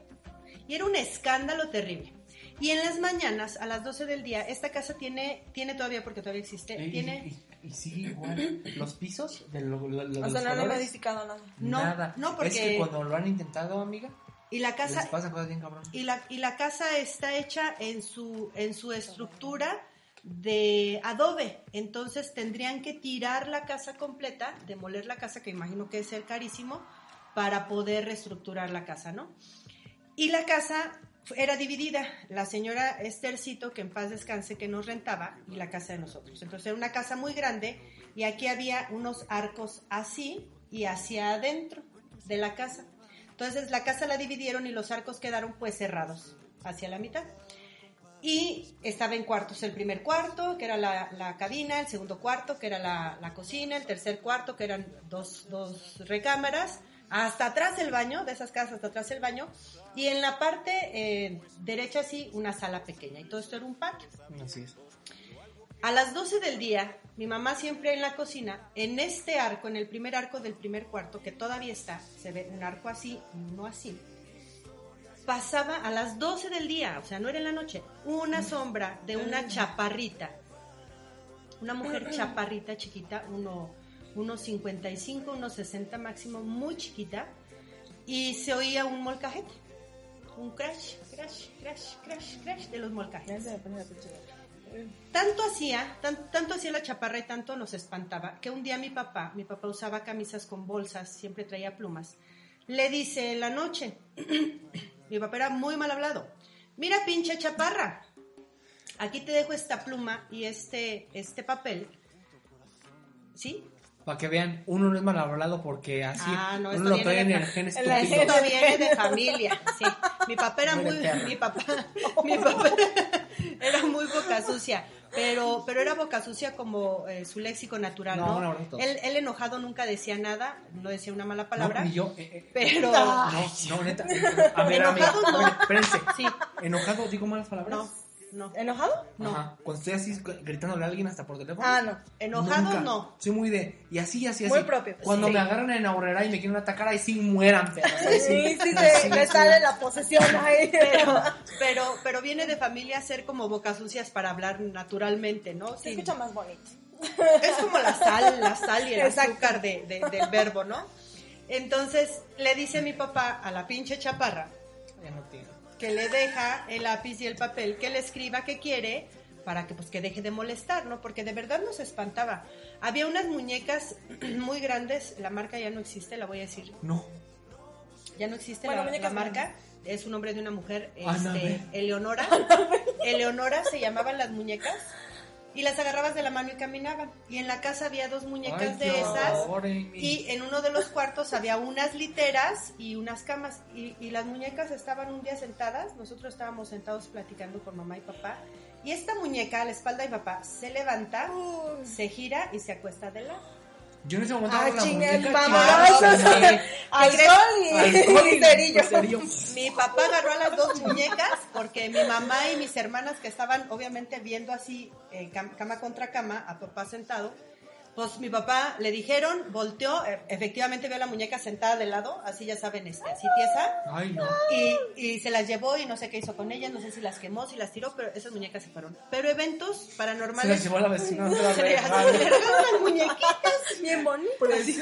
Y era un escándalo terrible. Y en las mañanas, a las 12 del día, esta casa tiene, tiene todavía, porque todavía existe, Y, tiene... y- y sigue igual. Los pisos de lo- lo- lo- O los sea, no he colores, modificado nada. No, nada. no, Es porque- que cuando lo han intentado, amiga, Y la casa, les pasan cosas bien cabrón. Y la, y la casa está hecha en su, en su estructura de adobe. Entonces tendrían que tirar la casa completa, demoler la casa, que imagino que es ser carísimo, para poder reestructurar la casa, ¿no? Y la casa era dividida. La señora Estercito, que en paz descanse, que nos rentaba, y la casa de nosotros. Entonces era una casa muy grande y aquí había unos arcos así y hacia adentro de la casa. Entonces la casa la dividieron y los arcos quedaron pues cerrados hacia la mitad. Y estaba en cuartos, el primer cuarto, que era la, cabina, el segundo cuarto, que era la, cocina, el tercer cuarto, que eran dos, dos recámaras, hasta atrás el baño, de esas casas hasta atrás el baño, y en la parte eh, derecha sí, una sala pequeña, y todo esto era un patio. Así es. A las 12 del día, mi mamá siempre en la cocina, en este arco, en el primer arco del primer cuarto, que todavía está, se ve un arco así, no así, pasaba a las 12 del día, o sea, no era en la noche, una sombra de una chaparrita, una mujer chaparrita, chiquita, uno, unos 55, unos 60 máximo, muy chiquita, y se oía un molcajete, un crash, crash, crash, crash, crash de los molcajetes. Tanto hacía, tan- tanto hacía la chaparra y tanto nos espantaba, que un día mi papá, mi papá usaba camisas con bolsas, siempre traía plumas, le dice en la noche, mi papá era muy mal hablado, mira pinche chaparra, aquí te dejo esta pluma y este, este papel, ¿sí? Para que vean, uno no es mal hablado porque así Ah, no, uno lo trae en el gen estúpido. Esto viene de familia, sí. Mi papá era Muy mi papá, mi papá era muy boca sucia, pero, pero era boca sucia como eh, su léxico natural, No, ¿no? no, no, él, él enojado nunca decía nada, no decía una mala palabra, No, ni yo. eh, eh, pero No, no, neta. A ver, Enojado no. a ver, espérense. Sí. ¿Enojado digo malas palabras? no, no. ¿Enojado? No. Ajá. Cuando estoy así gritándole a alguien hasta por teléfono. Ah, no. Enojado, Nunca. no. Soy muy de. Y así, así, así. Muy propio. Cuando Sí. me agarran en aurrera y me quieren atacar, ahí sí mueran, pero. Sí, sí, Así, así. sale la posesión ahí. Pero, pero, pero viene de familia ser como bocas sucias para hablar naturalmente, ¿no? Se Sí. escucha más bonito. Es como la sal, la sal y el Exacto. azúcar de, de- del verbo, ¿no? Entonces le dice mi papá a la pinche chaparra Ya no tiene. Que le deja el lápiz y el papel, que le escriba que quiere para que pues que deje de molestar, ¿no? Porque de verdad nos espantaba. Había unas muñecas muy grandes, la marca ya no existe, la voy a decir, No. ya no existe Bueno, la, marca, es un nombre de una mujer, este, Eleonora. Eleonora se llamaban las muñecas y las agarrabas de la mano y caminaban. Y en la casa había dos muñecas Ay, de esas. Y en uno de los cuartos había unas literas y unas camas. Y, y las muñecas estaban un día sentadas. Nosotros estábamos sentados platicando con mamá y papá. Y esta muñeca a la espalda de papá se levanta, se gira y se acuesta de lado. Yo en ese momento Ah, chinga, cerillo. cerillo. Mi papá agarró a las dos muñecas porque mi mamá y mis hermanas que estaban obviamente viendo así eh, cam- cama contra cama a papá sentado, pues mi papá le dijeron, volteó, e- efectivamente vio a la muñeca sentada de lado, así ya saben, este, así tiesa, Ay, no. y, y se las llevó y no sé qué hizo con ellas, no sé si las quemó, si las tiró, pero esas muñecas se fueron. Pero eventos Se paranormales... la llevó a la vecina. se Se se las muñequitas. Bien bonito. Pues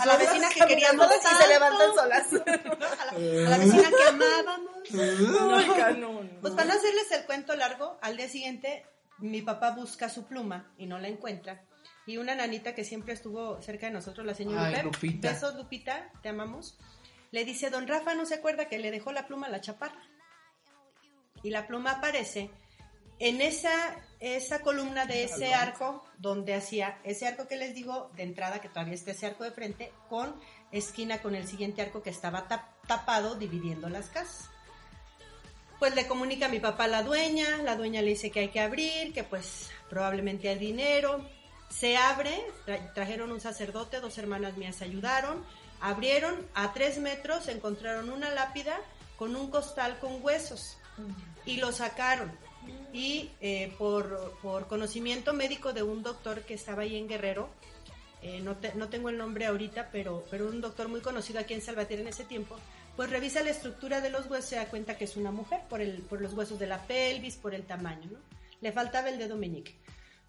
A la vecina que queríamos y se levantan solas. A la, a la vecina que amábamos. Ay, canon. Pues para no hacerles el cuento largo, al día siguiente mi papá busca su pluma y no la encuentra. Y una nanita que siempre estuvo cerca de nosotros, la señora Ay, Lupita. besos Lupita, te amamos, le dice, don Rafa no se acuerda que le dejó la pluma a la chaparra. Y la pluma aparece en esa, esa columna de ese arco donde hacía ese arco que les digo de entrada, que todavía está ese arco de frente, con esquina con el siguiente arco que estaba tap- tapado dividiendo las casas. Pues le comunica a mi papá a la dueña, la dueña le dice que hay que abrir, que pues probablemente hay dinero. Se abre, tra- trajeron un sacerdote, dos hermanas mías ayudaron, abrieron, a tres metros encontraron una lápida con un costal con huesos y lo sacaron. Y eh, por, por conocimiento médico de un doctor que estaba ahí en Guerrero, eh, no, te- no tengo el nombre ahorita, pero, pero un doctor muy conocido aquí en Salvatierra en ese tiempo, pues revisa la estructura de los huesos y se da cuenta que es una mujer por, el, por los huesos de la pelvis, por el tamaño, ¿no? Le faltaba el dedo meñique.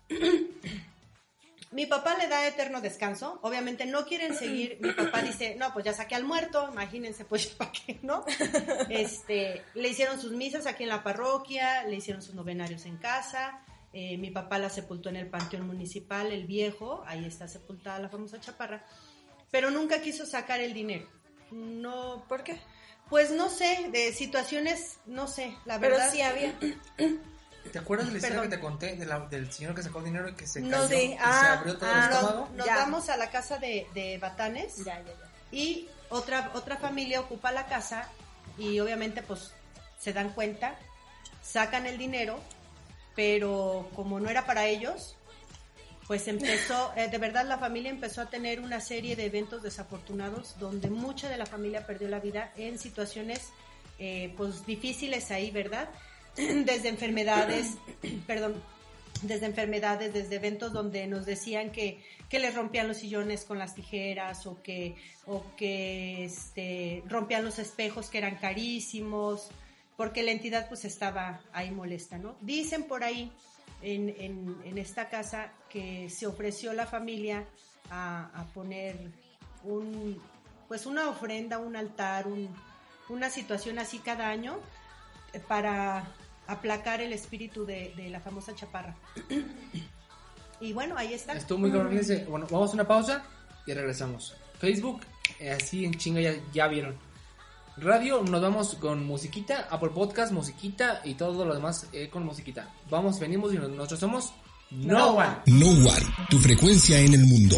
Mi papá le da eterno descanso. Obviamente no quieren seguir. Mi papá dice, no, pues ya saqué al muerto. Imagínense, pues, ¿para qué, no? Este, le hicieron sus misas aquí en la parroquia, le hicieron sus novenarios en casa. Eh, mi papá la sepultó en el panteón municipal, el viejo. Ahí está sepultada la famosa chaparra. Pero nunca quiso sacar el dinero. No, ¿Por qué? pues no sé, de situaciones, no sé, la Pero verdad. sí había. ¿Te acuerdas de la historia Perdón. que te conté de la- del señor que sacó dinero y que se No, cayó y se Ah, abrió todo ah, el no. estómago? Nos Ya. vamos a la casa de, de Batanes. Ya, ya, ya. y otra otra familia ocupa la casa y obviamente pues se dan cuenta, sacan el dinero, pero como no era para ellos, pues empezó, eh, de verdad la familia empezó a tener una serie de eventos desafortunados donde mucha de la familia perdió la vida en situaciones eh, pues difíciles ahí, ¿verdad? Desde enfermedades, perdón, desde enfermedades, desde eventos donde nos decían que, que les rompían los sillones con las tijeras o que, o que este, rompían los espejos que eran carísimos, porque la entidad pues estaba ahí molesta, ¿no? Dicen por ahí en, en, en esta casa que se ofreció la familia a, a poner un, pues una ofrenda, un altar, un, una situación así cada año eh, para aplacar el espíritu de, de la famosa chaparra. y bueno, ahí está. Estuvo muy cabrón. fíjense. Bueno, vamos a una pausa y regresamos. Facebook, eh, así en chinga ya, ya vieron. Radio, nos vamos con musiquita, Apple Podcast, musiquita y todo lo demás eh, con musiquita. Vamos, venimos y nosotros somos No, One. No One, tu frecuencia en el mundo.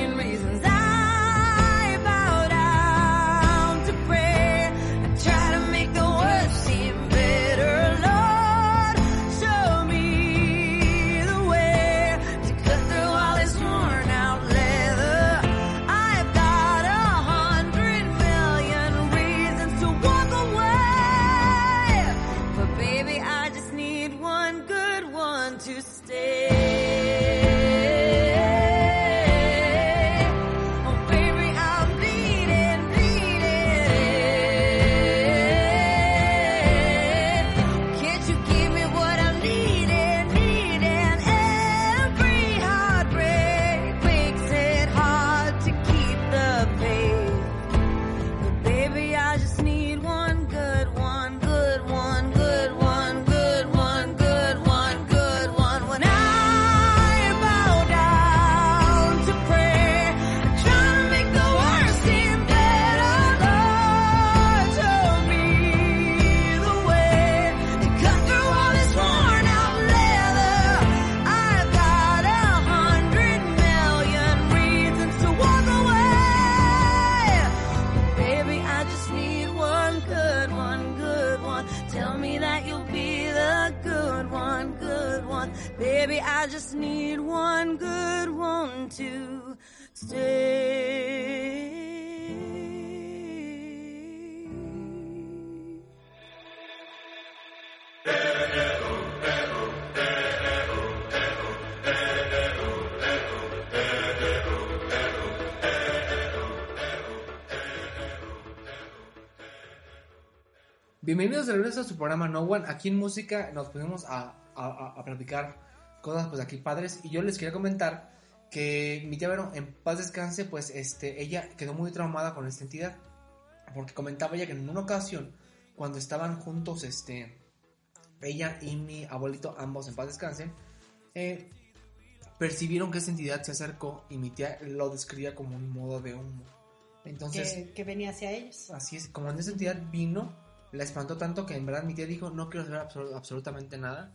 Bienvenidos de regreso a su programa No One. Aquí en música nos pusimos a, a, a- platicar cosas pues aquí padres. Y yo les quería comentar que mi tía Vero, en paz descanse, pues este, ella quedó muy traumada con esta entidad. Porque comentaba ella que en una ocasión, cuando estaban juntos, este, ella y mi abuelito, ambos en paz descansen, eh, percibieron que esa entidad se acercó y mi tía lo describía como un modo de humo. Entonces, que, que venía hacia ellos. Así es, como en esa entidad vino, la espantó tanto que en verdad mi tía dijo, no quiero saber absol- absolutamente nada.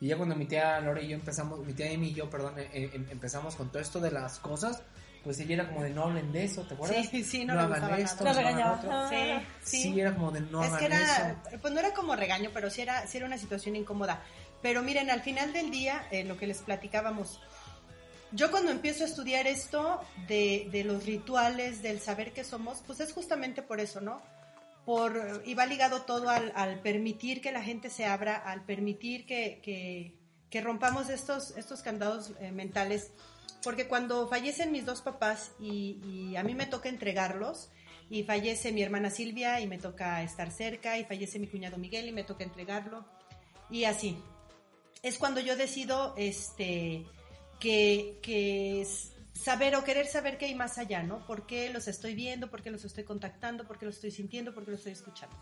Y ya cuando mi tía Lore y yo empezamos, mi tía Amy y yo, perdón, eh, eh, em- empezamos con todo esto de las cosas, pues ella era como de no hablen de eso, ¿te acuerdas? Sí, sí, no le hagan gustaba esto, nada. no regañaba. otro. Sí, sí. Sí, era como de no es hagan que era, eso. pues no era como regaño, pero sí era, sí era una situación incómoda. Pero miren, al final del día, eh, lo que les platicábamos, yo cuando empiezo a estudiar esto de, de los rituales, del saber que somos, pues es justamente por eso, ¿no? Por, y va ligado todo al, permitir que la gente se abra, al permitir que, rompamos estos, estos candados eh, mentales. Porque cuando fallecen mis dos papás y, y a mí me toca entregarlos, y fallece mi hermana Silvia y me toca estar cerca, y fallece mi cuñado Miguel y me toca entregarlo, y así. Es cuando yo decido este, que, que es saber o querer saber qué hay más allá, ¿no? ¿Por qué los estoy viendo? ¿Por qué los estoy contactando? ¿Por qué los estoy sintiendo? ¿Por qué los estoy escuchando?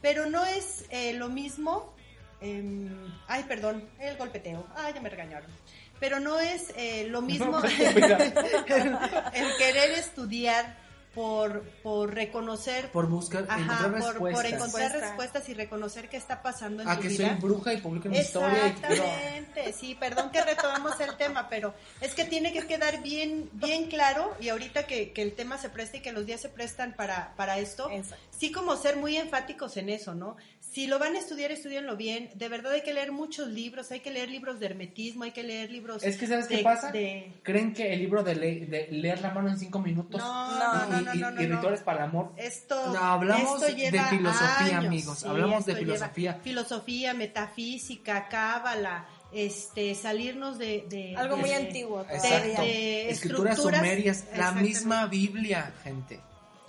Pero no es eh, lo mismo. em, ay, perdón, el golpeteo. Ay, ya me regañaron. Pero no es eh, lo mismo Oiga. el querer estudiar por, por reconocer, Por buscar, ajá, encontrar por, encontrar Respuesta. respuestas y reconocer qué está pasando en A tu que vida. soy bruja y publico mi historia y quiero... Exactamente, sí, perdón que retomamos el tema, pero es que tiene que quedar bien, bien claro y ahorita que, que el tema se presta y que los días se prestan para, para esto, Exacto. sí como ser muy enfáticos en eso, ¿no? Si lo van a estudiar, estudienlo bien. De verdad hay que leer muchos libros, hay que leer libros de hermetismo, hay que leer libros... Es que ¿sabes qué pasa? de- ¿Creen que el libro de, le- de leer la mano en cinco minutos No, y, no, no, no, y- no, no, y no. rituales para el amor? Esto, No, hablamos esto de filosofía, años, amigos, sí, hablamos de lleva filosofía. filosofía, metafísica, cábala, este, salirnos de... de- Algo de- muy de- antiguo Exacto. de Escrituras estructuras, sumerias, la misma Biblia, gente.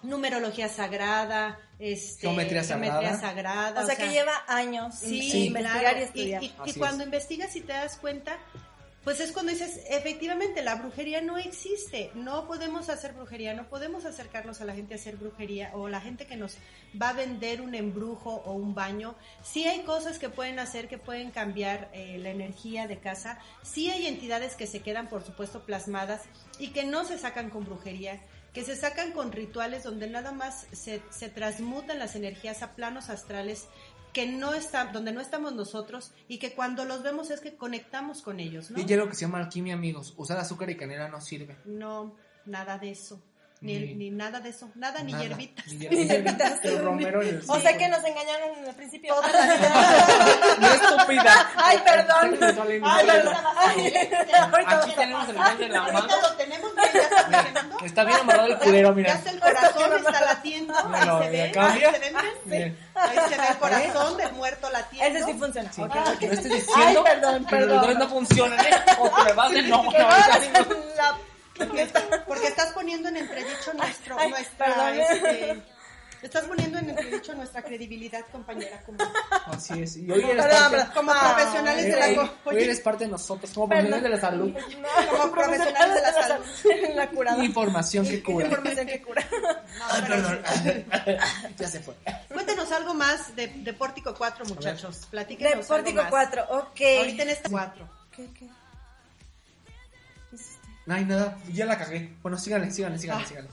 Numerología sagrada, este, Geometría sagrada. sagrada, O sea que lleva años Sí, sí, investigar claro. y estudiar. Y, y- y Así cuando es. investigas y te das cuenta, pues es cuando dices, efectivamente, la brujería no existe. No podemos hacer brujería, no podemos acercarnos a la gente a hacer brujería o la gente que nos va a vender un embrujo o un baño. Sí hay cosas que pueden hacer, que pueden cambiar eh, la energía de casa. Sí hay entidades que se quedan, por supuesto, plasmadas y que no se sacan con brujería que se sacan con rituales donde nada más se, se transmutan las energías a planos astrales que no está, donde no estamos nosotros y que cuando los vemos es que conectamos con ellos, ¿no? Y ya lo que se llama alquimia, amigos. Usar azúcar y canela no sirve. No, nada de eso. Ni, Ni- ni nada de eso, nada, ni Nada. hierbitas. Ni hierbitas. El romero en el O sea que nos engañaron en el principio. Toda la vida. ¡No estúpida! Ay, perdón. Ay, perdón. Aquí tenemos el gel de la mano. Ahorita lo tenemos, mira, ya está bien amarrado el culero, Ya mira. está el corazón, está latiendo, ahí se ve, ahí se ve, ahí se ve el corazón del muerto latiendo. Ese sí funciona. Que no estés diciendo Ay, perdón, perdón. dos no funcionan, ¿eh? O te vas de no. La- Porque, porque estás poniendo en entredicho nuestro, Ay, nuestra, este, estás poniendo en entredicho nuestra credibilidad, compañera, como, Así es. Y hoy eres Perdón, parte, como Ah, profesionales de la hoy- eres parte de nosotros, como profesionales de la salud. como profesionales de la salud. La curada. Información que cura. Información que cura. Ay, perdón. ya se fue. Cuéntanos algo más de, de Pórtico 4, muchachos. De Platíquenos algo Pórtico más. 4, ok. Ahorita en este 4. ¿Qué, qué? No hay nada, ya la cagué. Bueno, síganle, síganle, síganle, Ah. síganle.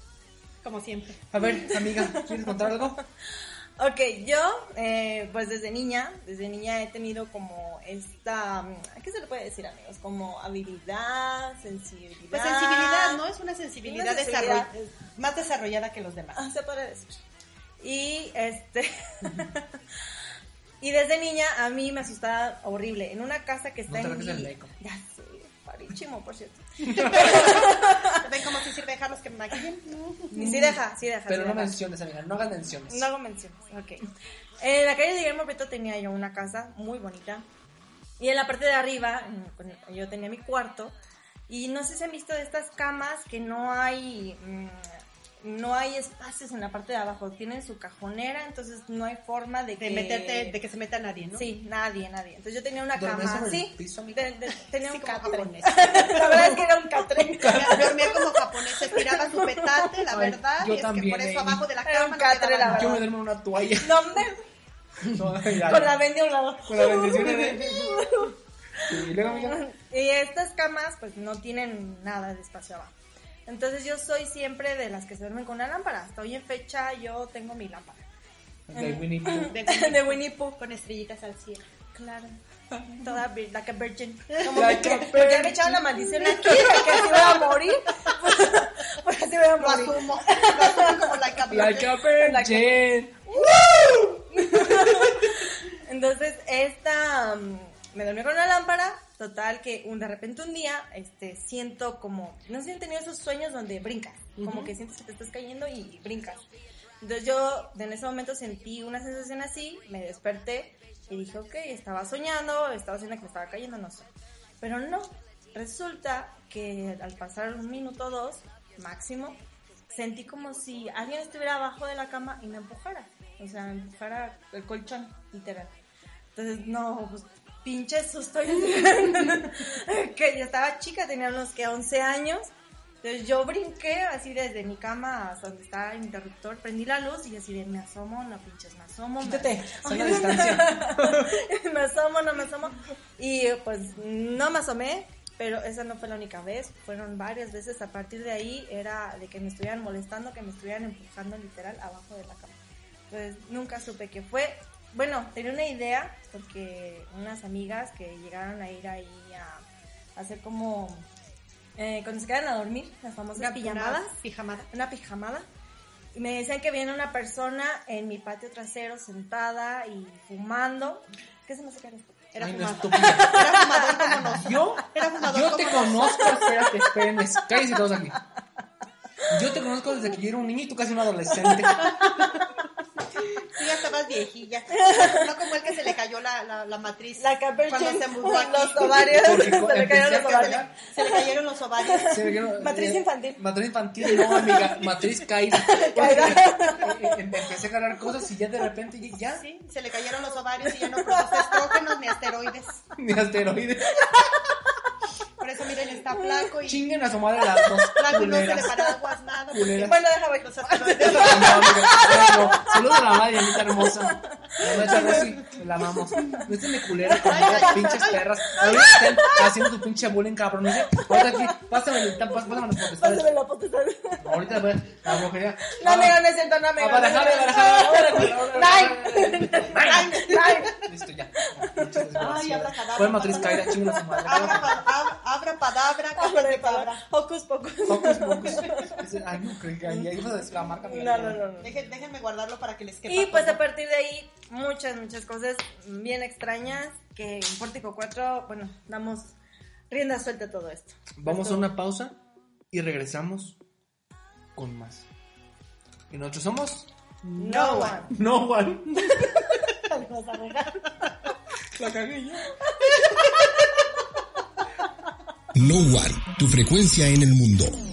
Como siempre. A ver, amiga, ¿quieres contar algo? Ok, yo, eh, pues desde niña, desde niña he tenido como esta, mm, ¿qué se le puede decir, amigos? Como habilidad, sensibilidad. Pues sensibilidad, ¿no? Es una sensibilidad, Una sensibilidad. desarroll- más desarrollada que los demás. Ah, se puede decir. Y este. y desde niña a mí me asustaba horrible. En una casa que está No en. Vi- meco. Ya sé, parísimo, por cierto. ¿Ven cómo sí sirve dejarlos que me maquillen? Y sí deja, sí deja. Pero sí no deja. menciones, amiga, no hagas menciones. No hago menciones, ok. En la calle de Guillermo Prieto tenía yo una casa muy bonita. Y en la parte de arriba, yo tenía mi cuarto. Y no sé si han visto de estas camas que no hay. mm, no hay espacios en la parte de abajo. Tienen su cajonera, entonces no hay forma de, De que. meterte, de que se meta nadie, ¿no? Sí, nadie, nadie. Entonces yo tenía una ¿Dormías cama sobre el así. piso, de- de- tenía Sí, un japonés. la verdad es que era un catre. Dormía como japonés, estiraba su petate, la Ay, verdad, yo y es también, que por eso eh. abajo de la Era un cama no catre, la. Yo me duermo en una toalla. No, con la vende a un lado. Con la bendición de... Y luego, amiga. Y estas camas pues no tienen nada de espacio abajo. Entonces yo soy siempre de las que se duermen con una lámpara. Hasta hoy en fecha yo tengo mi lámpara. De Winnie Pooh. De, De Winnie Pooh. Con estrellitas al cielo. Claro. Toda vir- like a virgin. Como Like que, a porque me echaron la maldición aquí de que así voy a morir. Pues así voy a Lo morir. asumo, lo asumo como like a Like a virgin. Entonces, esta mm, me dormí con una lámpara, total que un, de repente un día este siento como, no sé si han tenido esos sueños donde brincas, como que sientes que te estás cayendo y brincas. Entonces yo en ese momento sentí una sensación así, me desperté y dije, ok, estaba soñando, estaba haciendo que me estaba cayendo, no sé. Pero no, resulta que al pasar un minuto o dos, máximo, sentí como si alguien estuviera abajo de la cama y me empujara. O sea, me empujara el colchón, literal. Entonces, no, pues pinche susto. que yo estaba chica, tenía unos que 11 años. Entonces yo brinqué así desde mi cama hasta donde estaba el interruptor, prendí la luz y así de me asomo, no pinches, me asomo. me Quítate, sana distancia. me asomo, no me asomo. Y pues no me asomé. pero esa no fue la única vez, fueron varias veces. A partir de ahí era de que me estuvieran molestando, que me estuvieran empujando literal abajo de la cama. Entonces nunca supe qué fue. Bueno, tenía una idea porque unas amigas que llegaron a ir ahí a, a hacer como eh, cuando se quedan a dormir, las famosas Una- pijamadas, una pijamada. una pijamada. Y me decían que viene una persona en mi patio trasero sentada y fumando. ¿Qué se me hace que eres? Era Ay, no, fumador. estúpida. Era fumador como nosotros. Yo, Era fumador yo te conozco, espérate, espérenme, cállense todos aquí. Yo te conozco desde que yo era un niño y tú casi un adolescente. Ya estabas viejilla. No como el que se le cayó la, la, la matriz. La Cuando se mudó aquí. los ovarios, se le cayeron los ovarios. Se le cayeron los ovarios. Se ve que no- Matriz eh, infantil. Matriz infantil, no, amiga, matriz caída. Caída. Eh, Empecé a ganar cosas y ya de repente ya, ya Sí, se le cayeron los ovarios y ya no produce estrógenos ni asteroides. ni asteroides. Por eso miren, está flaco y Chinguen a su madre las dos flaco y no se le culeras. para aguas nada. Culeras. Bueno. No, amiga, bueno, Saludos a la madre, Anita hermosa. La Rosy, la amamos. No estén de culera con las pinches perras. Ahorita están haciendo tu pinche bullying, cabrón. Dice, ahorita aquí, pásame, el- pas- pásame las potestades. Pásame la potestad. Ahorita, pues, la brujería. No, amiga, no es cierto, no, ahora, ahora. Nine. Nine. Nine. Listo, ya. Ay, abra cadabra. Fue matriz caída, chingue a su madre. Abra, abra cabra de cabra. Hocus pocus. Focus. Ese- Ay, no, creí que ahí ibas a decir la marca. No, no, no. Dejen- déjenme guardarlo para que les quepa. Y pues todo. a partir de ahí, muchas, muchas cosas bien extrañas que en Pórtico 4, bueno, damos rienda suelta a todo esto. Vamos a una pausa y regresamos con más. Y nosotros somos No one. No One. La cagué yo. No One, tu frecuencia en el mundo.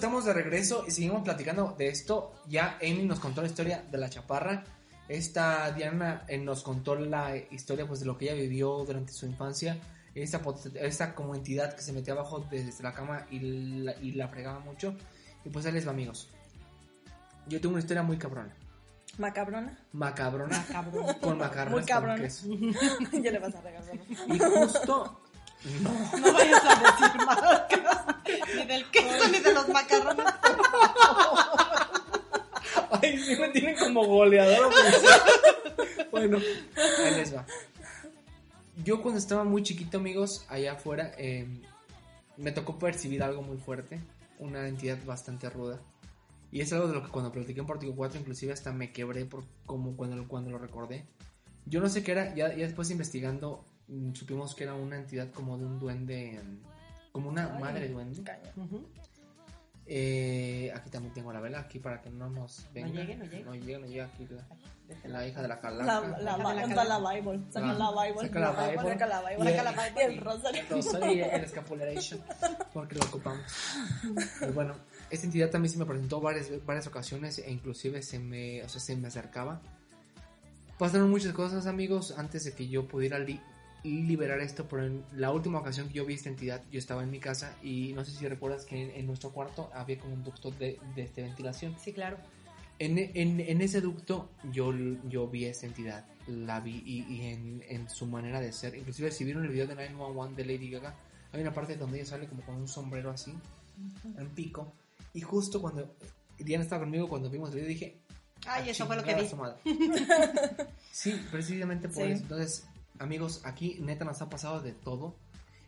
Estamos de regreso y seguimos platicando de esto. Ya Amy nos contó la historia de la chaparra. Esta Diana eh, nos contó la historia pues de lo que ella vivió durante su infancia. Esta, esta como entidad que se metía abajo desde la cama y la, y la fregaba mucho. Y pues ahí les va, amigos. Yo tengo una historia muy cabrona. Macabrona. Macabrona. Cabrón. Con macarrones Muy ya le vas a regalar. Y justo... No. No vayas a decir marcas. Ni del queso ni de los macarrones. Ay, sí me tienen como goleador. Bueno, ahí les va. Yo cuando estaba muy chiquito, amigos, allá afuera, eh, me tocó percibir algo muy fuerte, una entidad bastante ruda. Y es algo de lo que cuando platiqué en Pórtico 4, inclusive hasta me quebré por como cuando, cuando lo recordé. Yo no sé qué era, ya, ya después investigando, supimos que era una entidad como de un duende, mm, como una madre duende. Ujú. Eh, aquí también tengo la vela, aquí para que no nos venga. llegue, no llegue. No llegue, no llegue aquí la, la hija de la La, calaca. la, la, la la, cala. la Bible. Saca la Bible. saca la Bible. Saca la Bible. Saca la el- Bible. Y el rosario. El rosario y el escapuleration, porque lo ocupamos. Y bueno, esta entidad también se me presentó varias, varias ocasiones e inclusive se me, o sea, se me acercaba. Pasaron muchas cosas, amigos, antes de que yo pudiera liberar esto, pero en la última ocasión que yo vi esta entidad, yo estaba en mi casa y no sé si recuerdas que en, en nuestro cuarto había como un ducto de, de este, ventilación. Sí, claro. En, en, en ese ducto yo, yo vi esa entidad, la vi y, y en, en su manera de ser. Inclusive si vieron el video de 911 de Lady Gaga, hay una parte donde ella sale como con un sombrero así, en pico. Y justo cuando Diana estaba conmigo, cuando vimos el video, dije... Ay, "A eso fue lo que vi". su madre". sí, precisamente por Sí. eso. Entonces, amigos, aquí neta nos ha pasado de todo.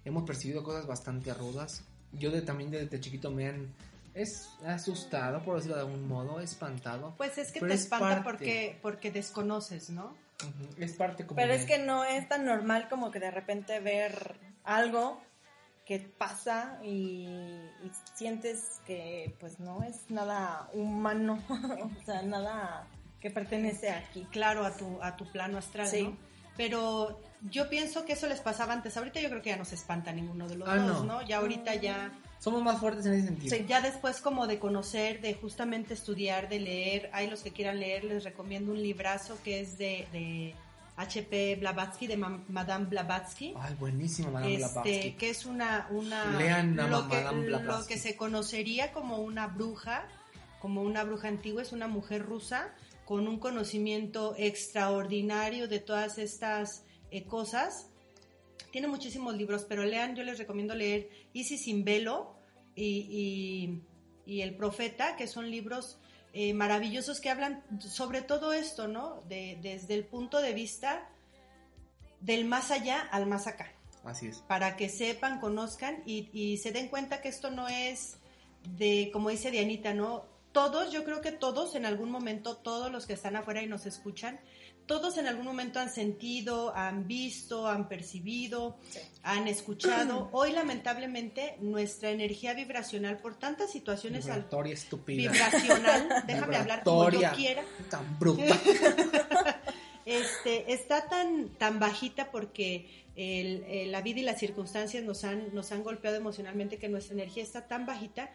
Hemos percibido cosas bastante rudas. Yo de, también desde chiquito me han... Es asustado, por decirlo de algún modo, espantado. Pues es que te es espanta parte. porque, porque desconoces, ¿no? Es parte como Pero de- es que no es tan normal como que de repente ver algo que pasa y, y sientes que pues no es nada humano, o sea, nada que pertenece aquí. Claro, a tu, a tu plano astral, Sí. ¿no? Pero yo pienso que eso les pasaba antes. Ahorita yo creo que ya no se espanta ninguno de los Ah, dos, no. ¿no? Ya ahorita ya... Somos más fuertes en ese sentido. Sí, ya después como de conocer, de justamente estudiar, de leer, hay los que quieran leer, les recomiendo un librazo que es de, de H.P. Blavatsky, de Ma- Madame Blavatsky. Ay, buenísimo, Madame este, Blavatsky. que es una, una Lean a lo, que, Madame Blavatsky. lo que se conocería como una bruja, como una bruja antigua, es una mujer rusa con un conocimiento extraordinario de todas estas eh, cosas. Tiene muchísimos libros, pero lean, yo les recomiendo leer Isis sin velo y, y- y El Profeta, que son libros eh, maravillosos que hablan sobre todo esto, ¿no? De- desde el punto de vista del más allá al más acá Así es. para que sepan, conozcan y, y se den cuenta que esto no es de, como dice Dianita, ¿no? Todos, yo creo que todos en algún momento, todos los que están afuera y nos escuchan, todos en algún momento han sentido, han visto, han percibido, han escuchado. Hoy lamentablemente nuestra energía vibracional por tantas situaciones al- Vibratoria estúpida. vibracional, déjame hablar como yo quiera. Tan bruta. este, está tan, tan bajita porque el- la vida y las circunstancias nos han, nos han golpeado emocionalmente que nuestra energía está tan bajita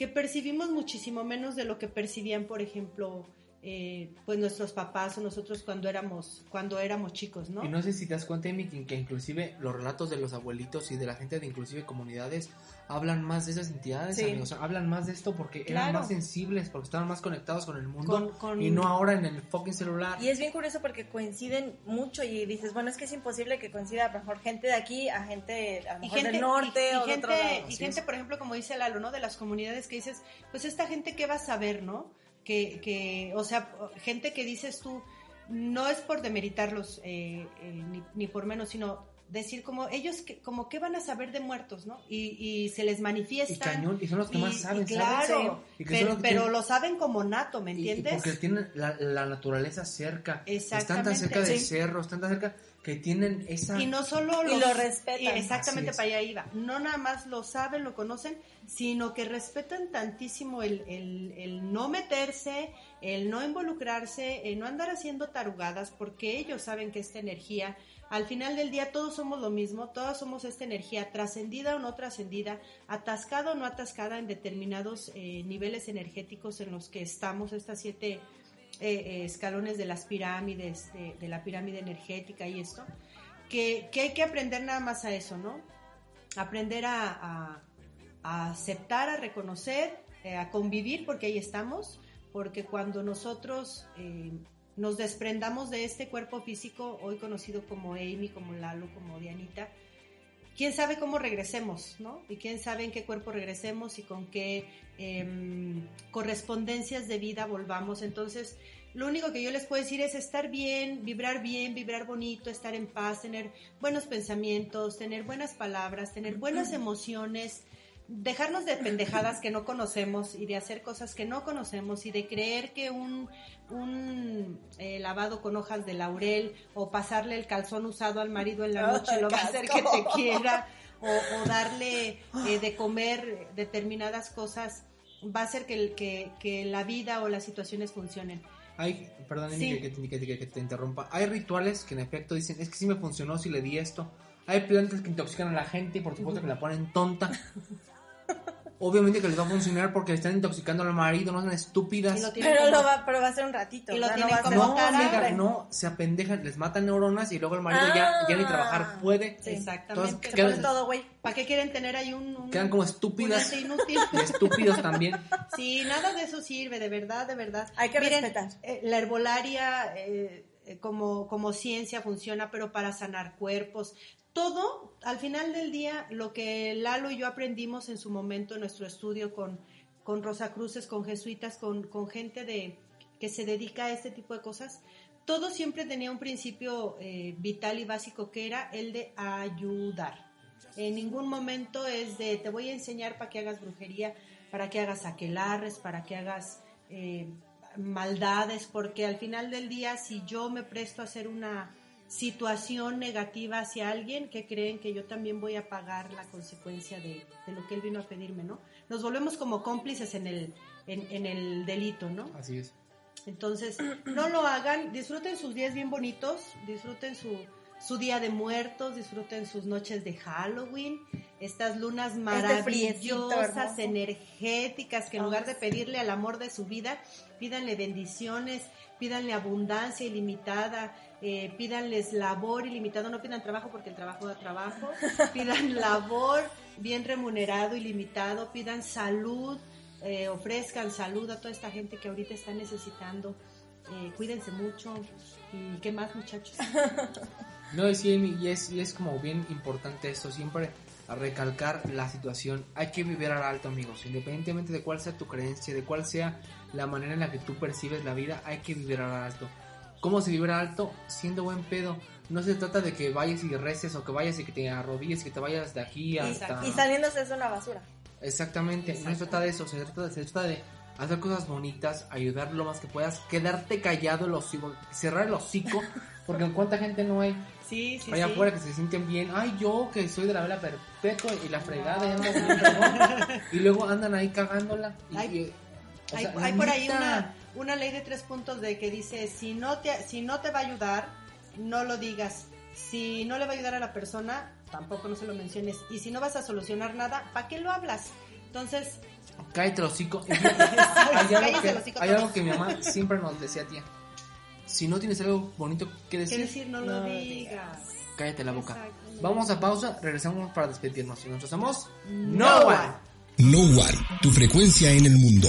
que percibimos muchísimo menos de lo que percibían, por ejemplo, eh, pues nuestros papás o nosotros cuando éramos, cuando éramos chicos, ¿no? Y no sé si te das cuenta, Amy, que, que inclusive los relatos de los abuelitos y de la gente de inclusive comunidades hablan más de esas entidades, Sí. amigos. Hablan más de esto porque eran Claro. más sensibles, porque estaban más conectados con el mundo Con- con- y no ahora en el fucking celular. Y es bien curioso porque coinciden mucho y dices, bueno, es que es imposible que coincida a lo mejor gente de aquí a gente a lo y mejor gente, del norte y- y o de gente, otro lado. y gente es. por ejemplo, como dice Lalo, ¿no? De las comunidades que dices, pues esta gente qué va a saber, ¿no? Que, que o sea, gente que dices tú, no es por demeritarlos eh, eh, ni, ni por menos, sino decir como ellos, que, como qué van a saber de muertos, ¿no? Y, y se les Y manifiestan. cañón, y son los que más y- saben, y claro. Y que pero, los que pero tienen- lo saben como nato, ¿me Y- y entiendes? porque tienen la, la naturaleza cerca. Están tan cerca de sí. cerros, están tan cerca que tienen esa... Y no solo Y lo respetan. y exactamente para allá iba. No nada más lo saben, lo conocen, sino que respetan tantísimo el, el- el no meterse, el no involucrarse, el no andar haciendo tarugadas, porque ellos saben que esta energía, al final del día todos somos lo mismo, todos somos esta energía trascendida o no trascendida, atascada o no atascada en determinados eh, niveles energéticos en los que estamos, estas siete eh, eh, escalones de las pirámides, de, la pirámide energética y esto, que, hay que aprender nada más a eso, ¿no? Aprender a, aceptar, a reconocer, a convivir, porque ahí estamos, porque cuando nosotros nos desprendamos de este cuerpo físico, hoy conocido como Amy, como Lalo, como Dianita, quién sabe cómo regresemos, ¿no? Y quién sabe en qué cuerpo regresemos y con qué em, correspondencias de vida volvamos. Entonces, lo único que yo les puedo decir es estar bien, vibrar bien, vibrar bonito, estar en paz, tener buenos pensamientos, tener buenas palabras, tener buenas emociones, dejarnos de pendejadas que no conocemos y de hacer cosas que no conocemos y de creer que un, un eh, lavado con hojas de laurel o pasarle el calzón usado al marido en la noche lo va a hacer que te quiera o, o darle eh, de comer determinadas cosas va a hacer que, el- que, que la vida o las situaciones funcionen. Hay, perdón, Sí. que, que- que- que- que te interrumpa. Hay rituales que en efecto dicen, es que sí me funcionó si le di esto. Hay plantas que intoxican a la gente y por supuesto que la ponen tonta. Obviamente que les va a funcionar porque le están intoxicando al marido, no sean estúpidas. Lo Pero, como- lo va, pero va a ser un ratito. Y o lo sea, no tienen como No, cara, no, se apendejan, les matan neuronas y luego el marido ya, ya ni Ah. trabajar puede. Sí. Exactamente. Entonces, quedan, todo, güey. ¿Para qué quieren tener ahí un, un- quedan como estúpidas y estúpidos también. Sí, nada de eso sirve, de verdad, de verdad. Hay que Miren, respetar. eh, la herbolaria eh, eh, como, como ciencia funciona, pero para sanar cuerpos. Todo, al final del día, lo que Lalo y yo aprendimos en su momento en nuestro estudio con, con Rosa Cruces, con jesuitas, con, con gente de, que se dedica a este tipo de cosas, todo siempre tenía un principio eh, vital y básico que era el de ayudar. En ningún momento es de te voy a enseñar para que hagas brujería, para que hagas aquelarres, para que hagas eh, maldades, porque al final del día, si yo me presto a hacer una situación negativa hacia alguien, que creen que yo también voy a pagar la consecuencia de, de lo que él vino a pedirme, ¿no? Nos volvemos como cómplices en el, en, en el delito, ¿no? Así es. Entonces, no lo hagan, disfruten sus días bien bonitos, disfruten su, su día de muertos, disfruten sus noches de Halloween, estas lunas Este maravillosas, energéticas, que en lugar de pedirle al amor de su vida, pídanle bendiciones, pídanle abundancia ilimitada, eh, pídanles labor ilimitado, no pidan trabajo porque el trabajo da trabajo, pidan labor bien remunerado, ilimitado, pidan salud, eh, ofrezcan salud a toda esta gente que ahorita está necesitando. Eh, cuídense mucho. ¿Y qué más, muchachos? No, y, sí, y es, y es como bien importante esto, siempre a recalcar la situación. Hay que vivir al alto, amigos, independientemente de cuál sea tu creencia, de cuál sea la manera en la que tú percibes la vida, hay que vivir al alto. ¿Cómo se vive al alto? Siendo buen pedo. No se trata de que vayas y reces o que vayas y que te arrodilles, que te vayas de aquí hasta... Y saliéndose es una basura. Exactamente, no se trata de eso, se trata, se trata de hacer cosas bonitas, ayudar lo más que puedas, quedarte callado, el hocico, cerrar el hocico, porque en cuánta gente no hay Sí, sí, allá sí. afuera que se sienten bien, ay yo que soy de la vela perpetua y la fregada y, ando bien fregón", y luego andan ahí cagándola. y- Hay- y, o Hay, sea, hay por ahí una, una ley de tres puntos de que dice, si no, te, si no te va a ayudar, no lo digas. Si no le va a ayudar a la persona, tampoco no se lo menciones. Y si no vas a solucionar nada, ¿para qué lo hablas? Entonces, Cállate el hocico. Hay algo, que, hocico hay todos. algo que mi mamá siempre nos decía, tía. Si no tienes algo bonito que ¿qué decir, decir? No, lo digas. cállate la boca. Vamos a pausa, regresamos para despedirnos. Y nosotros somos No. One. No One, tu frecuencia en el mundo.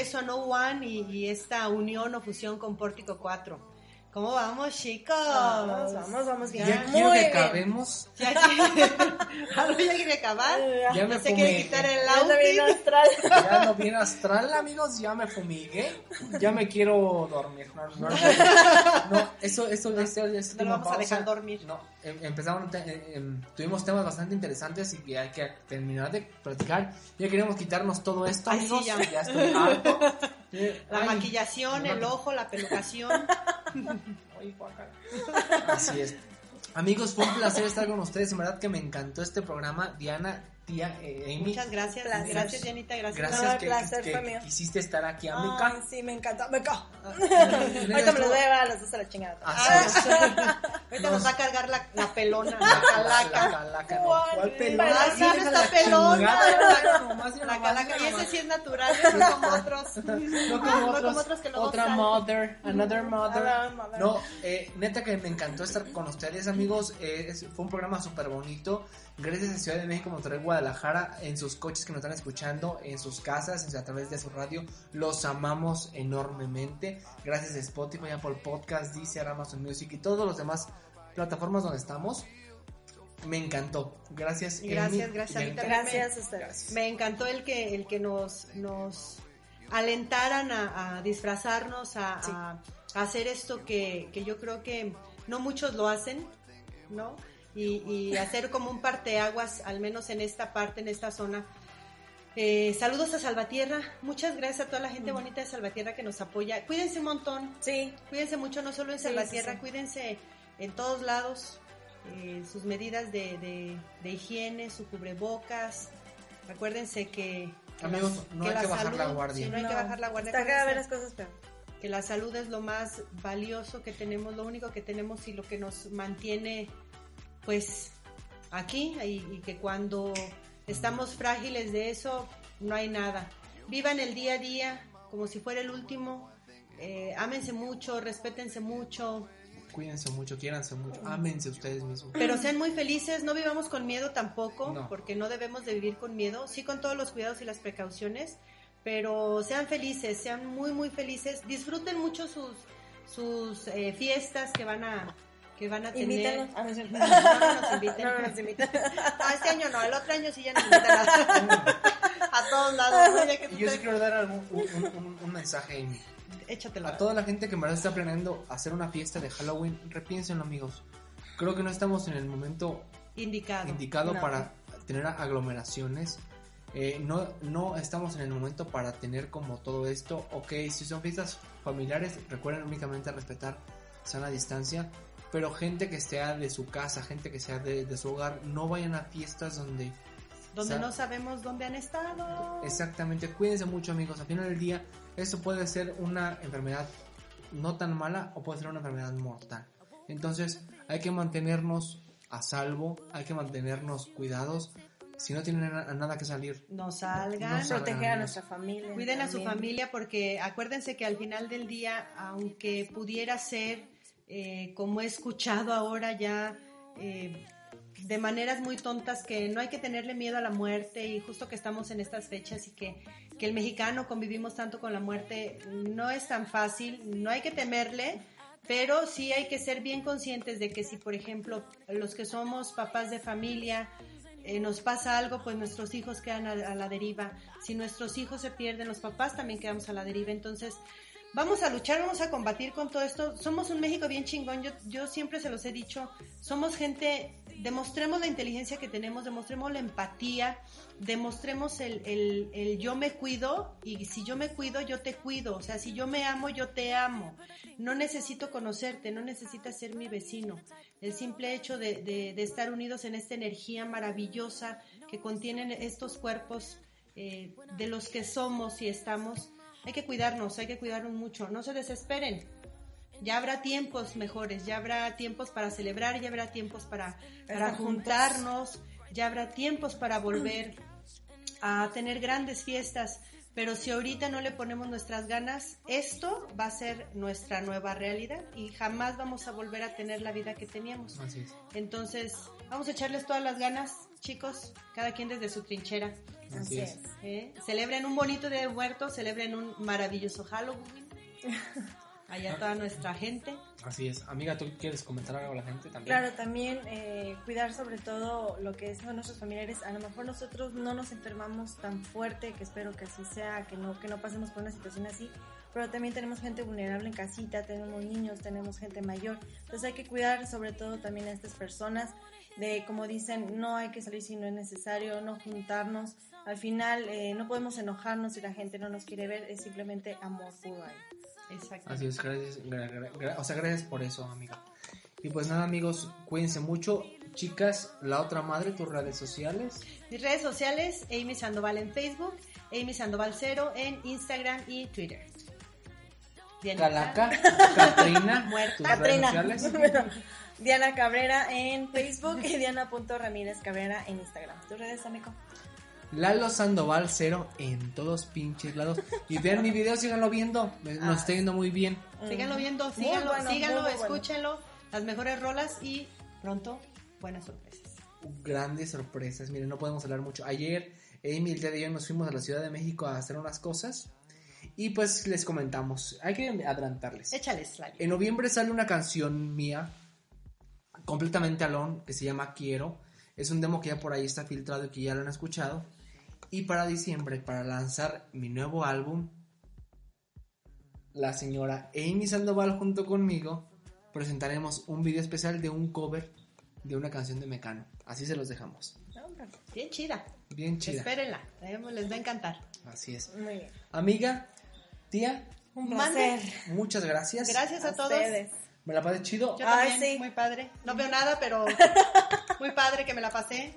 Regreso a No One y, y esta unión o fusión con Pórtico 4. ¿Cómo vamos, chicos? Vamos, vamos, vamos bien. Ya Muy quiero que bien. acabemos. Ya quiere, ¿Algo ya quiere acabar. Ya me se quiere quitar el Ya outfit. astral. Ya no viene astral, amigos, ya me fumigué. Ya me quiero dormir. No, no, no. No, eso, eso, eso, eso, No lo vamos a dejar dormir. No, em- empezamos, eh, em, tuvimos temas bastante interesantes y que hay que terminar de platicar. Ya queremos quitarnos todo esto, Ay, sí, amigos. ya. ya. estoy harto. Eh, La ay, maquillación, la el ojo, la pelucación. Así es. Amigos, fue un placer estar con ustedes. En verdad que me encantó este programa. Diana, tía, eh, Amy. Muchas gracias. Placer. Gracias, Janita. Gracias. Gracias No, el que, placer que fue mío. quisiste estar aquí, Ay, amiga. sí, me encanta. Me ca. Ahorita me los voy a llevar a los dos a la chingada. Así es. Ahorita nos va a cargar la, la pelona, la La calaca. calaca, no. ¿Cuál? ¿Cuál pelona? Ah, sí, está la pelona. La calaca. Y ese sí es natural, no como otros. No como No otros, que otra mother, another mother. Another mother. No, eh, neta que me encantó estar con ustedes, amigos. Eh, fue un programa súper bonito. Gracias a Ciudad de México, Monterrey, Guadalajara, en sus coches que nos están escuchando, en sus casas, a través de su radio. Los amamos enormemente. Gracias a Spotify, Apple Podcast, Deezer, Amazon Music y todos los demás plataformas donde estamos. Me encantó. Gracias. Amy. Gracias, gracias, encanta- Gracias a ustedes. Me encantó el que, el que nos, nos alentaran a, a disfrazarnos, a, a- a hacer esto que, que yo creo que no muchos lo hacen, ¿no? Y, y hacer como un parteaguas, al menos en esta parte, en esta zona. Eh, saludos a Salvatierra, muchas gracias a toda la gente bonita de Salvatierra que nos apoya. Cuídense un montón, Sí, cuídense mucho, no solo en Sí, Salvatierra, sí, sí. cuídense en todos lados, eh, sus medidas de, de- de higiene, su cubrebocas. Acuérdense que, que Amigos, la- no hay que bajar la guardia. sí, no hay que No, bajar la guardia. Está cada vez las cosas peor. que la salud es lo más valioso que tenemos, lo único que tenemos y lo que nos mantiene, pues, aquí y, y que cuando estamos frágiles de eso, no hay nada. Vivan el día a día como si fuera el último. eh, ámense mucho, respétense mucho, Cuídense mucho, quiéranse mucho, ámense ustedes mismos. pero sean muy felices, no vivamos con miedo tampoco, No. porque no debemos de vivir con miedo, sí con todos los cuidados y las precauciones, pero sean felices, sean muy muy felices, disfruten mucho sus sus eh, fiestas que van a que van a tener. Invítanos. Ah, no. No, no nos inviten. No, no nos invitan. Ah, este año no, el otro año sí ya nos invitan a, a todos lados. yo sí quiero dar algún- un, un- un- un mensaje, Amy. Échatelo. A toda la gente que en verdad está planeando hacer una fiesta de Halloween, repiénsenlo, amigos. Creo que no estamos en el momento Indicado. indicado No. para tener aglomeraciones. Eh, no, no estamos en el momento para tener como todo esto. Ok, si son fiestas familiares, recuerden únicamente respetar sana distancia. Pero gente que sea de su casa, gente que sea de, de su hogar, no vayan a fiestas donde Donde Sa- no sabemos dónde han estado. Exactamente, cuídense mucho amigos. Al final del día, esto puede ser una enfermedad no tan mala o puede ser una enfermedad mortal. Entonces, hay que mantenernos a salvo, hay que mantenernos cuidados. Si no tienen na- nada que salir, No salgan. No salgan. Proteger a nuestra familia. Cuiden a su también. familia porque acuérdense que al final del día, aunque pudiera ser, eh, como he escuchado ahora ya, eh, de maneras muy tontas, que no hay que tenerle miedo a la muerte y justo que estamos en estas fechas y que, que el mexicano convivimos tanto con la muerte, no es tan fácil, no hay que temerle, pero sí hay que ser bien conscientes de que si, por ejemplo, los que somos papás de familia, eh, nos pasa algo, pues nuestros hijos quedan a, a la deriva. Si nuestros hijos se pierden, los papás también quedamos a la deriva. Entonces, vamos a luchar, vamos a combatir con todo esto. Somos un México bien chingón, yo, yo siempre se los he dicho, somos gente, demostremos la inteligencia que tenemos, demostremos la empatía, demostremos el, el, el yo me cuido y si yo me cuido, yo te cuido. O sea, si yo me amo, yo te amo. No necesito conocerte, no necesitas ser mi vecino. El simple hecho de, de, de estar unidos en esta energía maravillosa que contienen estos cuerpos eh, de los que somos y estamos, hay que cuidarnos, hay que cuidarnos mucho. No se desesperen. Ya habrá tiempos mejores, ya habrá tiempos para celebrar, ya habrá tiempos para, para Estar juntos. juntarnos, ya habrá tiempos para volver a tener grandes fiestas. Pero si ahorita no le ponemos nuestras ganas, esto va a ser nuestra nueva realidad y jamás vamos a volver a tener la vida que teníamos. Así es. Entonces, vamos a echarles todas las ganas, chicos, cada quien desde su trinchera. Así es. ¿eh? Celebren un bonito Día de Muertos, celebren un maravilloso Halloween. Allá toda nuestra gente. Así es. Amiga, ¿tú quieres comentar algo a la gente también? Claro, también eh, cuidar sobre todo lo que son nuestros familiares. A lo mejor nosotros no nos enfermamos tan fuerte, que espero que así sea, que no, que no pasemos por una situación así, pero también tenemos gente vulnerable en casita, tenemos niños, tenemos gente mayor. Entonces hay que cuidar sobre todo también a estas personas de, como dicen, no hay que salir si no es necesario, no juntarnos. Al final eh, no podemos enojarnos si la gente no nos quiere ver, es simplemente amor puro ahí. Exacto. Así es, gracias, gra- gra- gra- o sea, gracias por eso, amiga. Y pues nada, amigos, cuídense mucho. Chicas, la otra madre, tus redes sociales. Mis redes sociales, Amy Sandoval en Facebook, Amy Sandoval Cero en Instagram y Twitter. Calaca, Catrina, Muerta. tus redes Catrina. sociales. Diana Cabrera en Facebook y Diana.ramírez Cabrera en Instagram. ¿Tus redes, amigo? Lalo Sandoval cero en todos pinches lados. Y vean mi video, síganlo viendo. Nos Ah. está yendo muy bien. Síganlo viendo, síganlo, bueno, síganlo, escúchenlo. Las mejores rolas y pronto buenas sorpresas. Grandes sorpresas. Miren, no podemos hablar mucho. Ayer, Amy, el día de hoy nos fuimos a la Ciudad de México a hacer unas cosas. Y pues les comentamos. Hay que adelantarles. Échales, Lali. En noviembre sale una canción mía, completamente alone, que se llama Quiero. Es un demo que ya por ahí está filtrado y que ya lo han escuchado. Y para diciembre, para lanzar mi nuevo álbum, la señora Amy Sandoval junto conmigo presentaremos un video especial de un cover de una canción de Mecano. Así se los dejamos. Bien chida. Bien chida. Espérenla, eh, les va a encantar. Así es. Muy bien. Amiga, tía, Un Mande. placer. muchas gracias. Gracias a, A todos. ustedes. Me la pasé chido. Yo Ay, también, sí. muy padre. No veo nada, pero muy padre que me la pasé.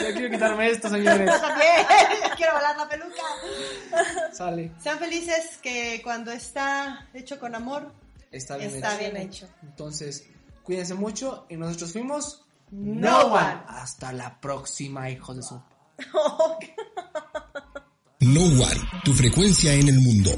Ya quiero quitarme esto, señores. Yo también. Quiero volar la peluca. Sale. Sean felices que cuando está hecho con amor, Está bien está hecho. bien hecho. Entonces, cuídense mucho y nosotros fuimos No One. Hasta la próxima, hijos de su. No One, tu frecuencia en el mundo.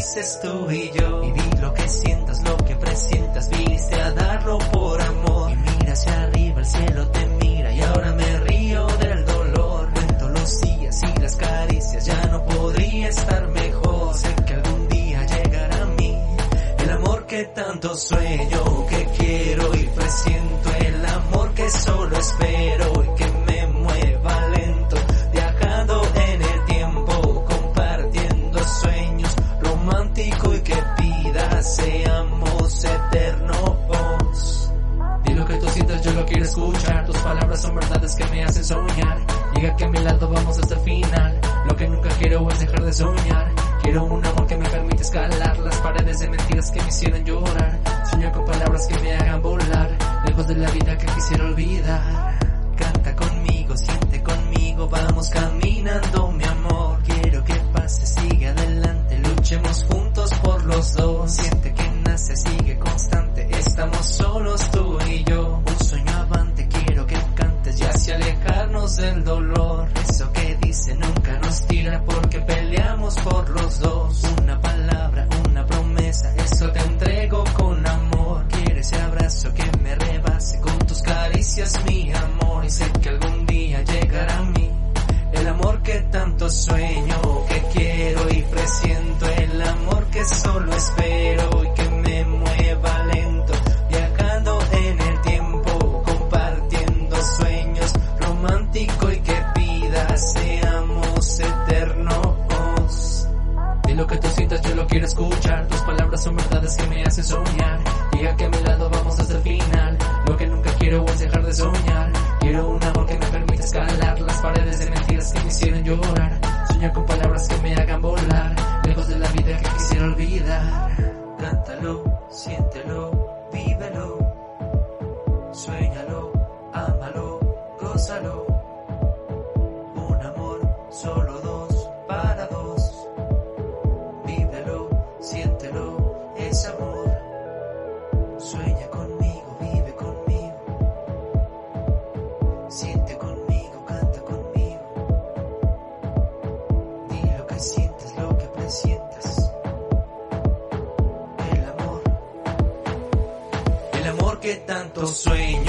Felices tú y yo. Vivir lo que sientas, lo que presientas, viniste a darlo por amor. Y mira hacia arriba, el cielo te mira y ahora me río del dolor. Cuento los días y las caricias, ya no podría estar mejor. Sé que algún día llegará a mí el amor que tanto sueño, que quiero y presiento. El amor que solo espero que a mi lado vamos hasta el final. Lo que nunca quiero es dejar de soñar. Quiero un amor que me permita escalar las paredes de mentiras que me hicieran llorar. Sueño con palabras que me hagan volar. Lejos de la vida que quisiera olvidar. Canta conmigo, siente conmigo. vamos caminando, que tanto